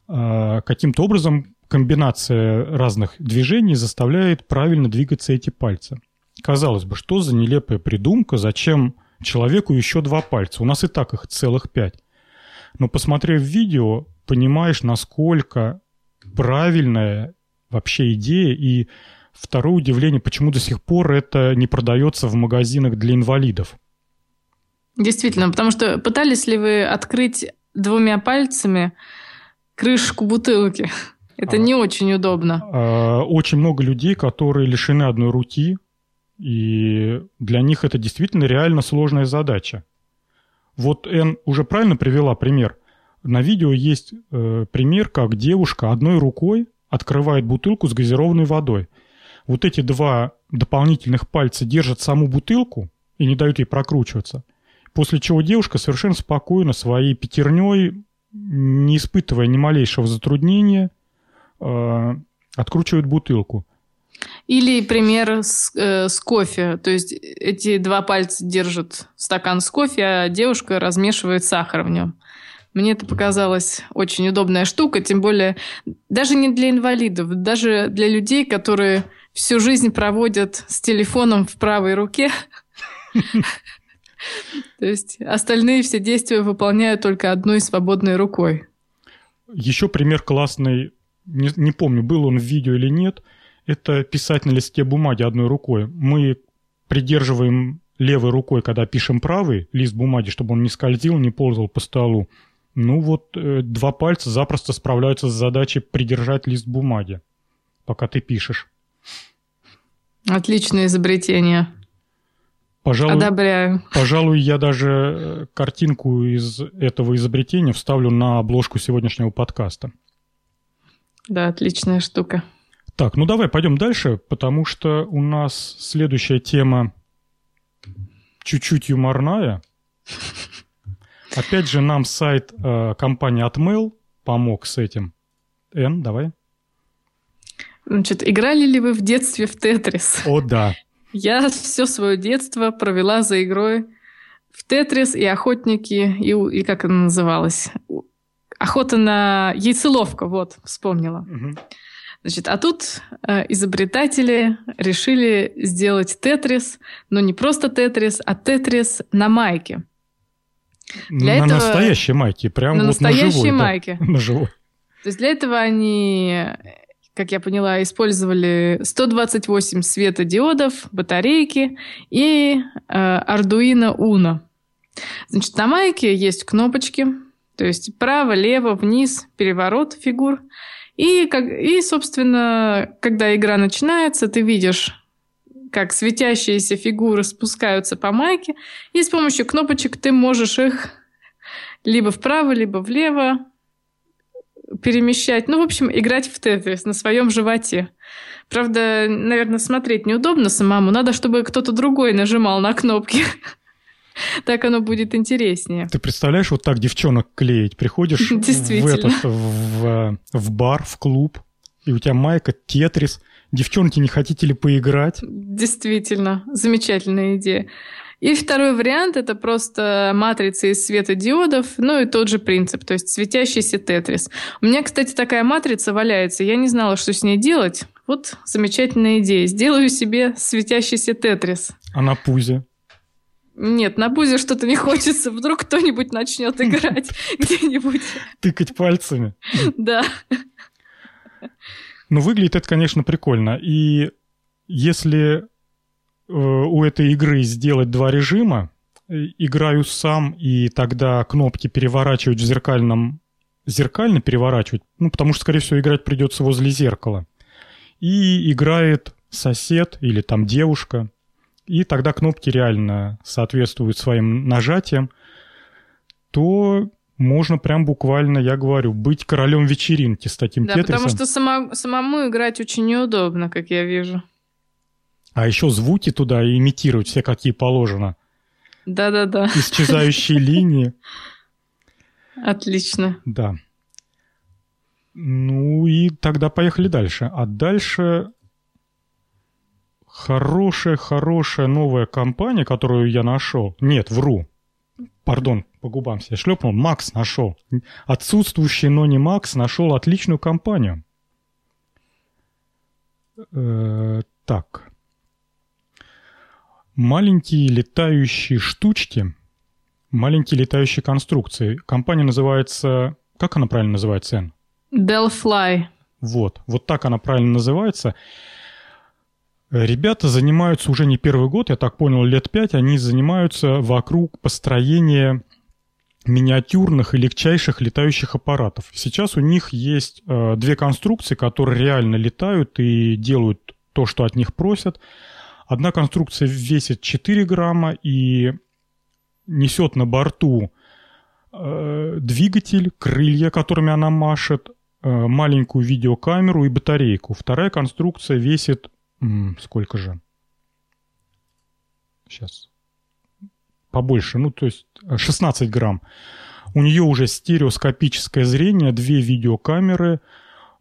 A: э, каким-то образом комбинация разных движений заставляет правильно двигаться эти пальцы. Казалось бы, что за нелепая придумка, зачем человеку еще два пальца? У нас и так их целых пять. Но посмотрев видео, понимаешь, насколько правильная вообще идея. И второе удивление, почему до сих пор это не продается в магазинах для инвалидов.
B: Действительно, потому что пытались ли вы открыть двумя пальцами крышку бутылки? Это а, не очень удобно.
A: А, очень много людей, которые лишены одной руки, и для них это действительно реально сложная задача. Вот Эн уже правильно привела пример. На видео есть э, пример, как девушка одной рукой открывает бутылку с газированной водой. Вот эти два дополнительных пальца держат саму бутылку и не дают ей прокручиваться. После чего девушка совершенно спокойно своей пятерней, не испытывая ни малейшего затруднения, Э, откручивают бутылку.
B: Или пример с, э, с кофе. То есть эти два пальца держат стакан с кофе, а девушка размешивает сахар в нем. Мне это показалось очень удобная штука, тем более даже не для инвалидов, даже для людей, которые всю жизнь проводят с телефоном в правой руке. [laughs] То есть остальные все действия выполняют только одной свободной рукой.
A: Еще пример классный не, не помню, был он в видео или нет, Это писать на листе бумаги одной рукой. Мы придерживаем левой рукой, когда пишем правый лист бумаги, чтобы он не скользил, не ползал по столу. Ну вот э, два пальца запросто справляются с задачей придержать лист бумаги, пока ты пишешь.
B: Отличное изобретение.
A: Пожалуй,
B: Одобряю.
A: Пожалуй, я даже э, картинку из этого изобретения вставлю на обложку сегодняшнего подкаста.
B: Да, отличная штука.
A: Так, ну давай пойдем дальше, потому что у нас следующая тема чуть-чуть юморная. Опять же, нам сайт э, компании Atmail помог с этим. Н, давай.
B: Значит, играли ли вы в детстве в Тетрис?
A: О, да.
B: Я все свое детство провела за игрой в Тетрис и охотники, и, и как она называлась? Охота на яйцеловка, вот, вспомнила.
A: Угу.
B: Значит, а тут э, изобретатели решили сделать Тетрис, но не просто Тетрис, а Тетрис на майке.
A: Для на этого... настоящей майке, прям
B: на
A: вот
B: настоящей
A: на живой,
B: майке.
A: Да, [laughs] на живой.
B: То есть для этого они, как я поняла, использовали 128 светодиодов, батарейки и э, Arduino Uno. Значит, на майке есть кнопочки, то есть право, лево, вниз, переворот фигур. И, как, и, собственно, когда игра начинается, ты видишь, как светящиеся фигуры спускаются по майке, и с помощью кнопочек ты можешь их либо вправо, либо влево перемещать. Ну, в общем, играть в тетрис на своем животе. Правда, наверное, смотреть неудобно самому. Надо, чтобы кто-то другой нажимал на кнопки. [laughs] [laughs] Так оно будет интереснее.
A: Ты представляешь, вот так девчонок клеить? Приходишь [laughs] в, этот, в, в бар, в клуб, и у тебя майка, тетрис. Девчонки, не хотите ли поиграть?
B: Действительно, замечательная идея. И второй вариант – это просто матрица из светодиодов, ну и тот же принцип, то есть светящийся тетрис. У меня, кстати, такая матрица валяется, я не знала, что с ней делать. Вот замечательная идея. Сделаю себе светящийся тетрис.
A: А на пузе?
B: Нет, на бузе что-то не хочется. Вдруг кто-нибудь начнет [laughs] играть где-нибудь.
A: Тыкать пальцами.
B: Да.
A: Ну, выглядит это, конечно, прикольно. И если э, у этой игры сделать два режима, э, играю сам, и тогда кнопки переворачивать в зеркальном... Зеркально переворачивать, ну, потому что, скорее всего, играть придется возле зеркала. И играет сосед или там девушка, и тогда кнопки реально соответствуют своим нажатиям, то можно прям буквально, я говорю, быть королем вечеринки с таким
B: да,
A: тетрисом.
B: потому что само, самому играть очень неудобно, как я вижу.
A: А еще звуки туда имитировать все, какие положено.
B: Да-да-да.
A: Исчезающие [laughs] линии.
B: Отлично.
A: Да. Ну и тогда поехали дальше. А дальше хорошая-хорошая новая компания, которую я нашел. Нет, вру. Пардон, по губам себе шлепнул. Макс нашел. Отсутствующий, но не Макс, нашел отличную компанию. Э, так. Маленькие летающие штучки, маленькие летающие конструкции. Компания называется... Как она правильно называется, Эн?
B: Delphi.
A: Вот, вот так она правильно называется. Ребята занимаются уже не первый год, я так понял, лет пять. Они занимаются вокруг построения миниатюрных и легчайших летающих аппаратов. Сейчас у них есть э, две конструкции, которые реально летают и делают то, что от них просят. Одна конструкция весит 4 грамма и несет на борту э, двигатель, крылья, которыми она машет, э, маленькую видеокамеру и батарейку. Вторая конструкция весит сколько же? Сейчас. Побольше, ну, то есть 16 грамм. У нее уже стереоскопическое зрение, две видеокамеры,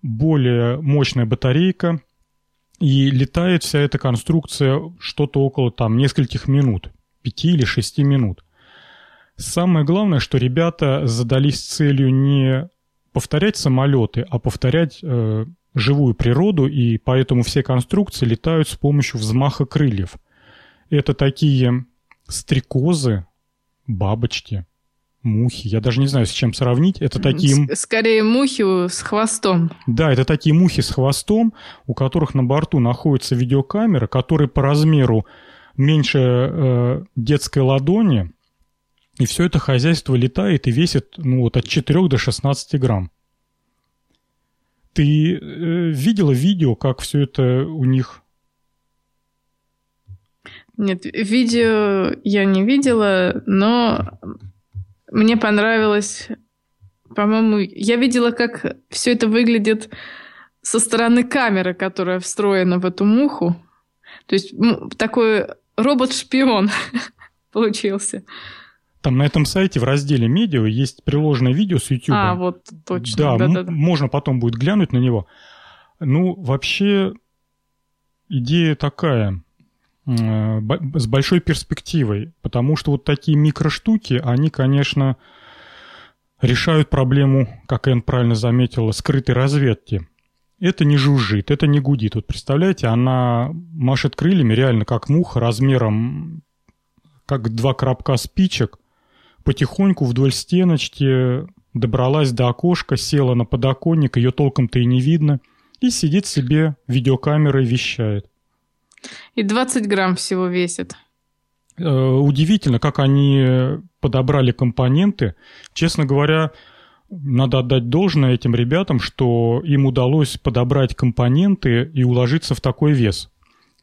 A: более мощная батарейка. И летает вся эта конструкция что-то около там нескольких минут, 5 или 6 минут. Самое главное, что ребята задались целью не повторять самолеты, а повторять э, живую природу, и поэтому все конструкции летают с помощью взмаха крыльев. Это такие стрекозы, бабочки, мухи. Я даже не знаю, с чем сравнить. Это такие...
B: Скорее мухи с хвостом.
A: Да, это такие мухи с хвостом, у которых на борту находится видеокамера, которая по размеру меньше э, детской ладони. И все это хозяйство летает и весит ну, вот от 4 до 16 грамм. Ты э, видела видео, как все это у них
B: нет, видео я не видела, но мне понравилось, по-моему, я видела, как все это выглядит со стороны камеры, которая встроена в эту муху. То есть такой робот-шпион [laughs] получился.
A: Там на этом сайте в разделе медиа есть приложенное видео с YouTube.
B: А, вот точно.
A: Да, да, да, да. можно потом будет глянуть на него. Ну, вообще, идея такая. Э, с большой перспективой, потому что вот такие микроштуки, они, конечно, решают проблему, как Энн правильно заметила, скрытой разведки. Это не жужжит, это не гудит. Вот представляете, она машет крыльями реально как муха размером как два коробка спичек, потихоньку вдоль стеночки добралась до окошка, села на подоконник, ее толком-то и не видно, и сидит себе видеокамерой вещает.
B: И 20 грамм всего весит.
A: Э, удивительно, как они подобрали компоненты. Честно говоря, надо отдать должное этим ребятам, что им удалось подобрать компоненты и уложиться в такой вес.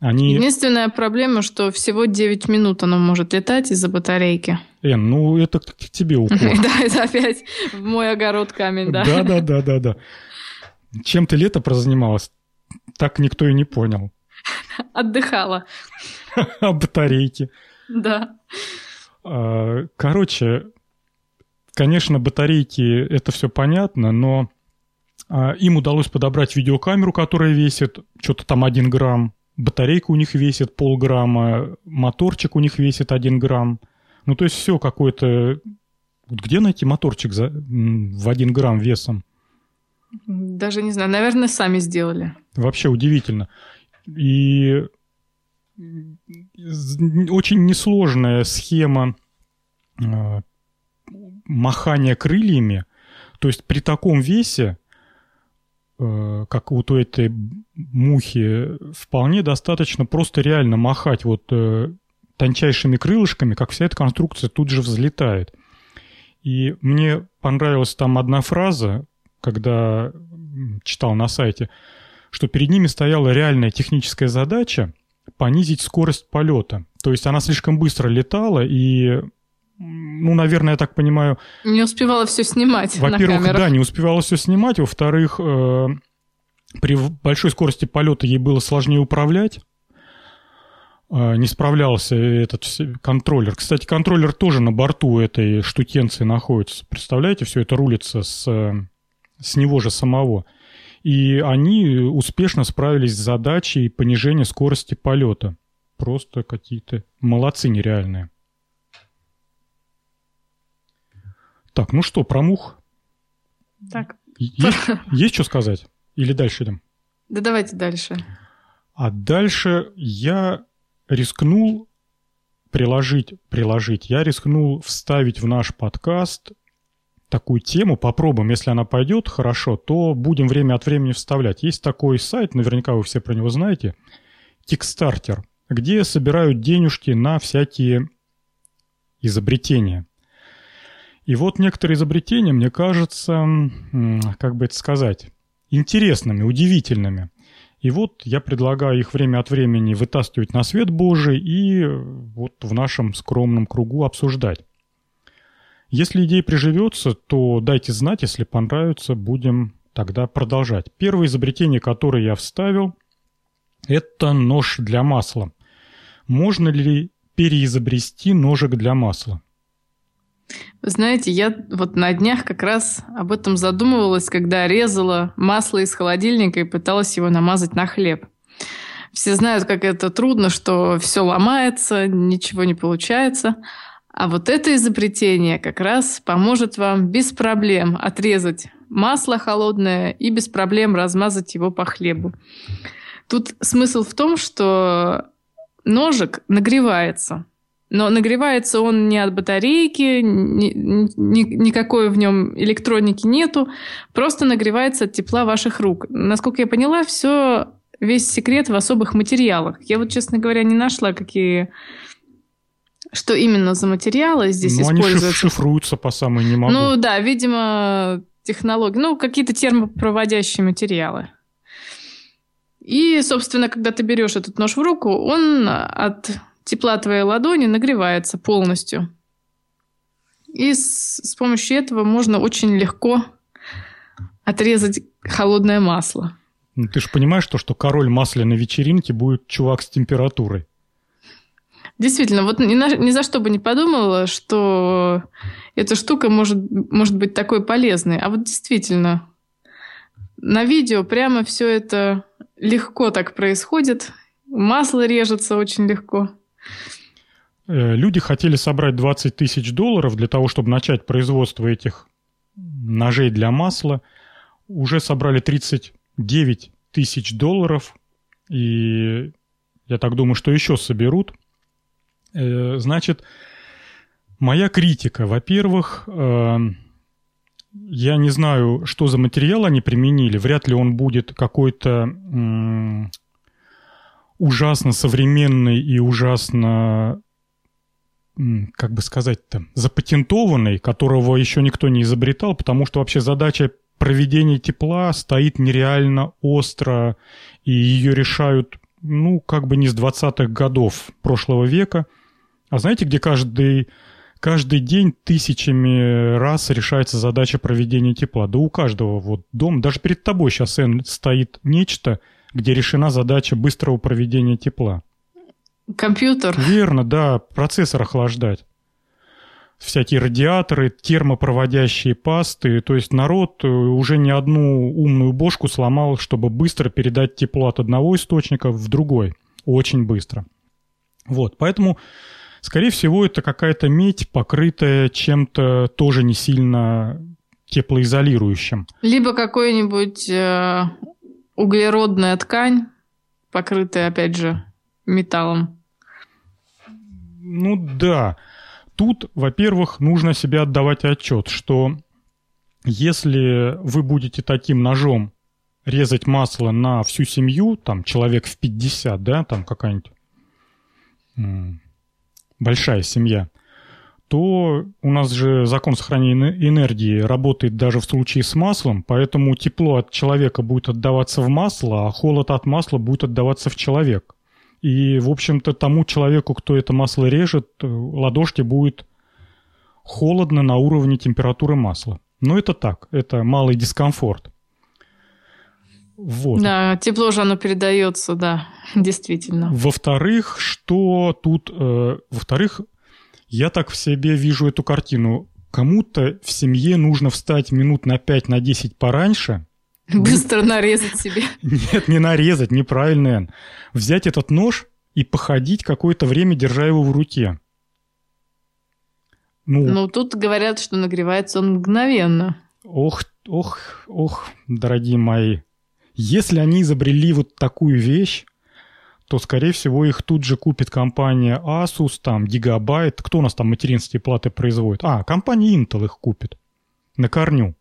B: Они... Единственная проблема, что всего 9 минут оно может летать из-за батарейки.
A: Эн, ну это к тебе укор. [laughs]
B: Да, это опять в мой огород камень, да.
A: Да, да, да, да, да. Чем ты лето прозанималась? Так никто и не понял. [laughs]
B: Отдыхала. [laughs]
A: А батарейки.
B: Да.
A: А, короче, конечно, батарейки, это все понятно, но а, им удалось подобрать видеокамеру, которая весит что-то там 1 грамм, батарейка у них весит полграмма, моторчик у них весит 1 грамм. Ну, то есть все какое-то... Где найти моторчик за... в 1 грамм весом?
B: Даже не знаю. Наверное, сами сделали.
A: Вообще удивительно. И очень несложная схема э, махания крыльями. То есть при таком весе, как вот у этой мухи, вполне достаточно просто реально махать вот э, тончайшими крылышками, как вся эта конструкция тут же взлетает. И мне понравилась там одна фраза, когда читал на сайте – что перед ними стояла реальная техническая задача понизить скорость полета. То есть она слишком быстро летала и ну, наверное, я так понимаю...
B: Не успевала все снимать
A: Во-первых, да, не успевала все снимать. Во-вторых, э, при большой скорости полета ей было сложнее управлять. Э, не справлялся этот контроллер. Кстати, контроллер тоже на борту этой штукенции находится. Представляете, все это рулится с, с него же самого. И они успешно справились с задачей понижения скорости полета. Просто какие-то молодцы нереальные. Так, ну что, про мух?
B: Так.
A: Есть, есть что сказать? Или дальше идем?
B: Да давайте дальше.
A: А дальше я рискнул приложить, приложить, я рискнул вставить в наш подкаст такую тему, попробуем. Если она пойдет хорошо, то будем время от времени вставлять. Есть такой сайт, наверняка вы все про него знаете, Kickstarter, где собирают денежки на всякие изобретения. И вот некоторые изобретения, мне кажется, как бы это сказать, интересными, удивительными. И вот я предлагаю их время от времени вытаскивать на свет Божий и вот в нашем скромном кругу обсуждать. Если идея приживется, то дайте знать, если понравится, будем тогда продолжать. Первое изобретение, которое я вставил, это нож для масла. Можно ли переизобрести ножик для масла?
B: Знаете, я вот на днях как раз об этом задумывалась, когда резала масло из холодильника и пыталась его намазать на хлеб. Все знают, как это трудно, что все ломается, ничего не получается. А вот это изобретение как раз поможет вам без проблем отрезать масло холодное и без проблем размазать его по хлебу. Тут смысл в том, что ножик нагревается. Но нагревается он не от батарейки, ни, ни, никакой в нем электроники нету, просто нагревается от тепла ваших рук. Насколько я поняла, все весь секрет в особых материалах. Я вот, честно говоря, не нашла, какие что именно за материалы здесь
A: ну,
B: используются.
A: Они шифруются по самой не могу.
B: Ну да, видимо, технологии, ну какие-то термопроводящие материалы. И, собственно, когда ты берешь этот нож в руку, он от тепла твоей ладони нагревается полностью. И с, с помощью этого можно очень легко отрезать холодное масло.
A: Ну, ты же понимаешь, то, что король масляной вечеринки будет чувак с температурой.
B: Действительно, вот ни, на, ни за что бы не подумала, что эта штука может, может быть такой полезной. А вот действительно, на видео прямо все это легко так происходит. Масло режется очень легко.
A: Э, люди хотели собрать 20 тысяч долларов для того, чтобы начать производство этих ножей для масла. Уже собрали 39 тысяч долларов. И я так думаю, что еще соберут. Э, значит, моя критика. Во-первых, э, я не знаю, что за материал они применили. Вряд ли он будет какой-то ужасно современный и ужасно, как бы сказать-то, запатентованный, которого еще никто не изобретал, потому что вообще задача проведения тепла стоит нереально остро, и ее решают, ну, как бы не с 20-х годов прошлого века. А знаете, где каждый каждый день тысячами раз решается задача проведения тепла. Да у каждого вот дом, даже перед тобой сейчас стоит нечто, где решена задача быстрого проведения тепла.
B: Компьютер.
A: Верно, да, процессор охлаждать. Всякие радиаторы, термопроводящие пасты. То есть народ э, уже не одну умную бошку сломал, чтобы быстро передать тепло от одного источника в другой. Очень быстро. Вот, поэтому Скорее всего, это какая-то медь, покрытая чем-то тоже не сильно теплоизолирующим.
B: Либо какой-нибудь э, углеродная ткань, покрытая, опять же, металлом.
A: Ну да. Тут, во-первых, нужно себе отдавать отчет, что если вы будете таким ножом резать масло на всю семью, там человек в 50, да, там какая-нибудь большая семья, то у нас же закон сохранения энергии работает даже в случае с маслом, поэтому тепло от человека будет отдаваться в масло, а холод от масла будет отдаваться в человек. И, в общем-то, тому человеку, кто это масло режет, э, ладошке будет холодно на уровне температуры масла. Но это так, это малый дискомфорт.
B: Вот. Да, тепло же оно передается, да, [laughs] действительно.
A: Во-вторых, что тут... Э, во-вторых, я так в себе вижу эту картину. Кому-то в семье нужно встать минут на 5 на 10 пораньше. [laughs]
B: Быстро нарезать себе.
A: Нет, не нарезать, неправильно. Взять этот нож и походить какое-то время, держа его в руке.
B: Ну, ну, тут говорят, что нагревается он мгновенно.
A: Ох, ох, ох, дорогие мои. Если они изобрели вот такую вещь, то, скорее всего, их тут же купит компания Asus, там, Gigabyte. Кто у нас там материнские платы производит? А, компания Intel их купит. На корню.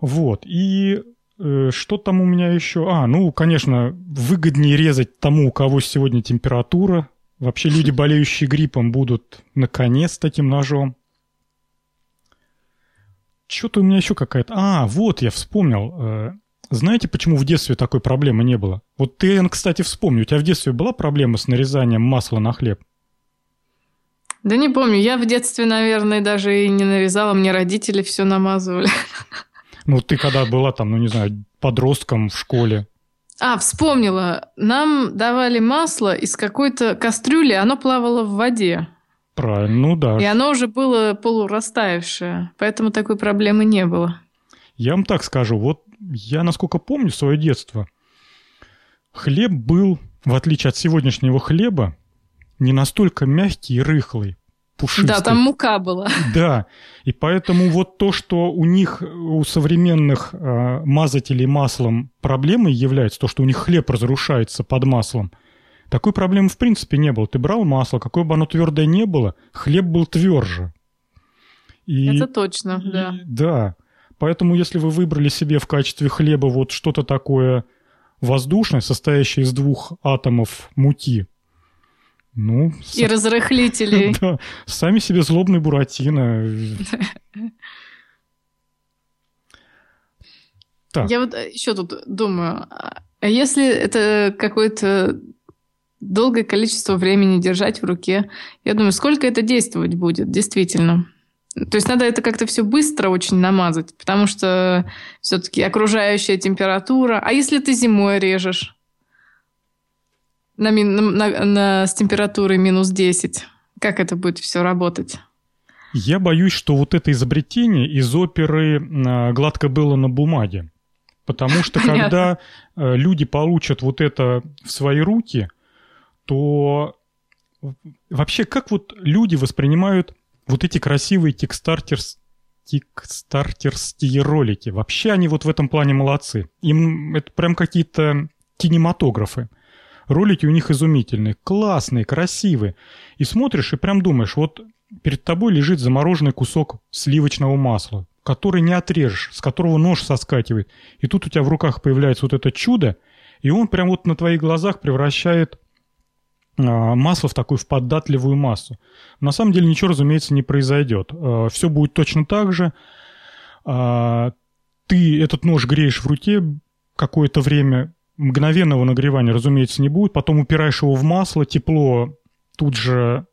A: Вот. И э, что там у меня еще? А, ну, конечно, выгоднее резать тому, у кого сегодня температура. Вообще люди, болеющие гриппом, будут наконец таким ножом. Что-то у меня еще какая-то... А, вот, я вспомнил. Знаете, почему в детстве такой проблемы не было? Вот ты, кстати, вспомни, у тебя в детстве была проблема с нарезанием масла на хлеб?
B: Да не помню. Я в детстве, наверное, даже и не нарезала. Мне родители все намазывали.
A: Ну, ты когда была там, ну, не знаю, подростком в школе?
B: А, вспомнила. Нам давали масло из какой-то кастрюли, оно плавало в воде.
A: Правильно, ну да.
B: И оно уже было полурастаявшее, поэтому такой проблемы не было.
A: Я вам так скажу, вот я, насколько помню свое детство, хлеб был, в отличие от сегодняшнего хлеба, не настолько мягкий и рыхлый, пушистый.
B: Да, там мука была.
A: Да, и поэтому вот то, что у них, у современных э, мазателей маслом проблемой является, то, что у них хлеб разрушается под маслом, Такой проблемы в принципе не было. Ты брал масло, какое бы оно твердое не было, хлеб был тверже.
B: И, Это точно, и, да.
A: Поэтому если вы выбрали себе в качестве хлеба вот что-то такое воздушное, состоящее из двух атомов муки, ну...
B: И с... разрыхлителей. [laughs]
A: Да, сами себе злобный Буратино.
B: Так. Я вот еще тут думаю, а если это какое-то долгое количество времени держать в руке, я думаю, сколько это действовать будет, действительно. То есть надо это как-то все быстро очень намазать, потому что все-таки окружающая температура. А если ты зимой режешь на, на, на, с температурой минус 10, как это будет все работать?
A: Я боюсь, что вот это изобретение из оперы а, «Гладко было на бумаге». Потому что когда э, люди получат вот это в свои руки, то вообще как вот люди воспринимают вот эти красивые тикстартерс, тикстартерские ролики? Вообще они вот в этом плане молодцы. Им это прям какие-то кинематографы. Ролики у них изумительные, классные, красивые. И смотришь и прям думаешь, вот перед тобой лежит замороженный кусок сливочного масла который не отрежешь, с которого нож соскакивает. И тут у тебя в руках появляется вот это чудо, и он прям вот на твоих глазах превращает а, масло в такую в податливую массу. На самом деле ничего, разумеется, не произойдет. А, Все будет точно так же. А, ты этот нож греешь в руке какое-то время, мгновенного нагревания, разумеется, не будет. Потом упираешь его в масло, тепло тут же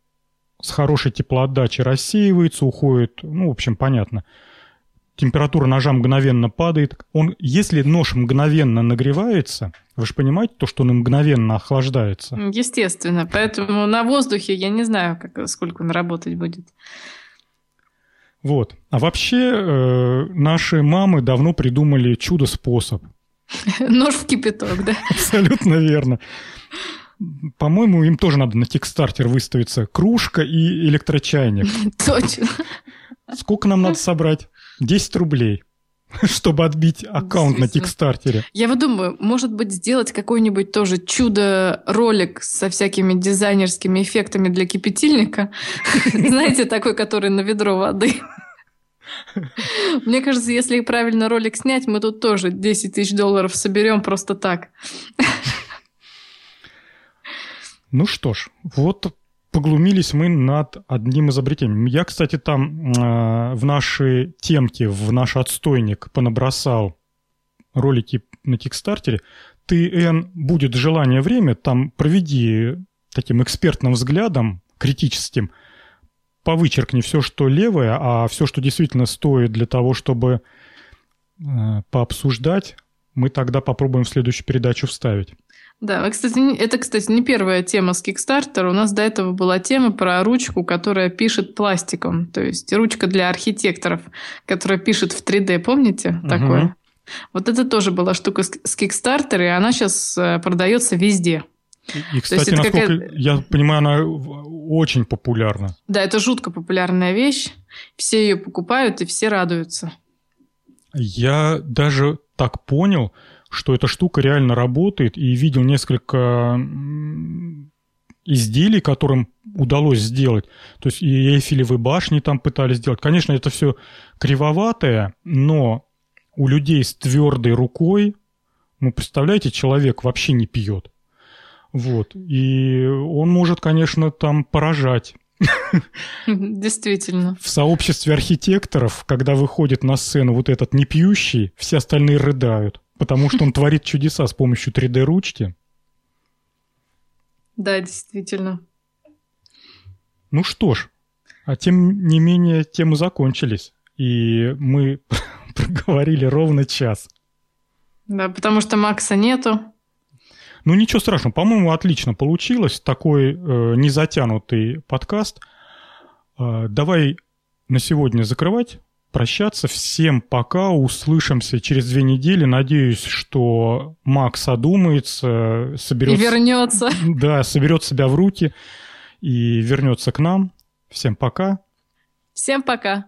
A: с хорошей теплоотдачей рассеивается, уходит, ну, в общем, понятно температура ножа мгновенно падает. Он, если нож мгновенно нагревается, вы же понимаете то, что он мгновенно охлаждается?
B: Естественно. Поэтому на воздухе я не знаю, как, сколько он работать будет.
A: Вот. А вообще э, наши мамы давно придумали чудо-способ. [laughs]
B: Нож в кипяток, да? [laughs]
A: Абсолютно верно. По-моему, им тоже надо на текстартер выставиться. Кружка и электрочайник. [laughs]
B: Точно.
A: Сколько нам надо собрать? 10 рублей [laughs] чтобы отбить аккаунт на Кикстартере.
B: Я вот думаю, может быть, сделать какой-нибудь тоже чудо-ролик со всякими дизайнерскими эффектами для кипятильника. [laughs] Знаете, такой, который на ведро воды. Мне кажется, если правильно ролик снять, мы тут тоже 10 тысяч долларов соберем просто так.
A: Ну что ж, вот поглумились мы над одним изобретением. Я, кстати, там э, в наши темки, в наш отстойник понабросал ролики на Кикстартере. Ты, Эн, будет желание время, там проведи таким экспертным взглядом, критическим, повычеркни все, что левое, а все, что действительно стоит для того, чтобы э, пообсуждать, мы тогда попробуем в следующую передачу вставить.
B: Да, кстати, это, кстати, не первая тема с Kickstarter. У нас до этого была тема про ручку, которая пишет пластиком. То есть ручка для архитекторов, которая пишет в 3D. Помните угу. такое? Вот это тоже была штука с Kickstarter, и она сейчас э, продается везде.
A: И, кстати, насколько какая... я понимаю, она очень популярна.
B: Да, это жутко популярная вещь. Все ее покупают и все радуются.
A: Я даже так понял, что эта штука реально работает, и видел несколько изделий, которым удалось сделать. То есть и Эйфелевы башни там пытались сделать. Конечно, это все кривоватое, но у людей с твердой рукой, ну, представляете, человек вообще не пьет. Вот. И он может, конечно, там поражать. [laughs]
B: Действительно.
A: В сообществе архитекторов, когда выходит на сцену вот этот непьющий, все остальные рыдают потому что он творит чудеса с помощью 3D-ручки.
B: Да, действительно.
A: Ну что ж, а тем не менее темы закончились, и мы [laughs] проговорили ровно час.
B: Да, потому что Макса нету.
A: Ну ничего страшного, по-моему, отлично получилось. Такой э, незатянутый подкаст. Э, давай на сегодня закрывать прощаться. Всем пока, услышимся через две недели. Надеюсь, что Макс одумается, соберет...
B: И вернется.
A: Да, соберет себя в руки и вернется к нам. Всем пока.
B: Всем пока.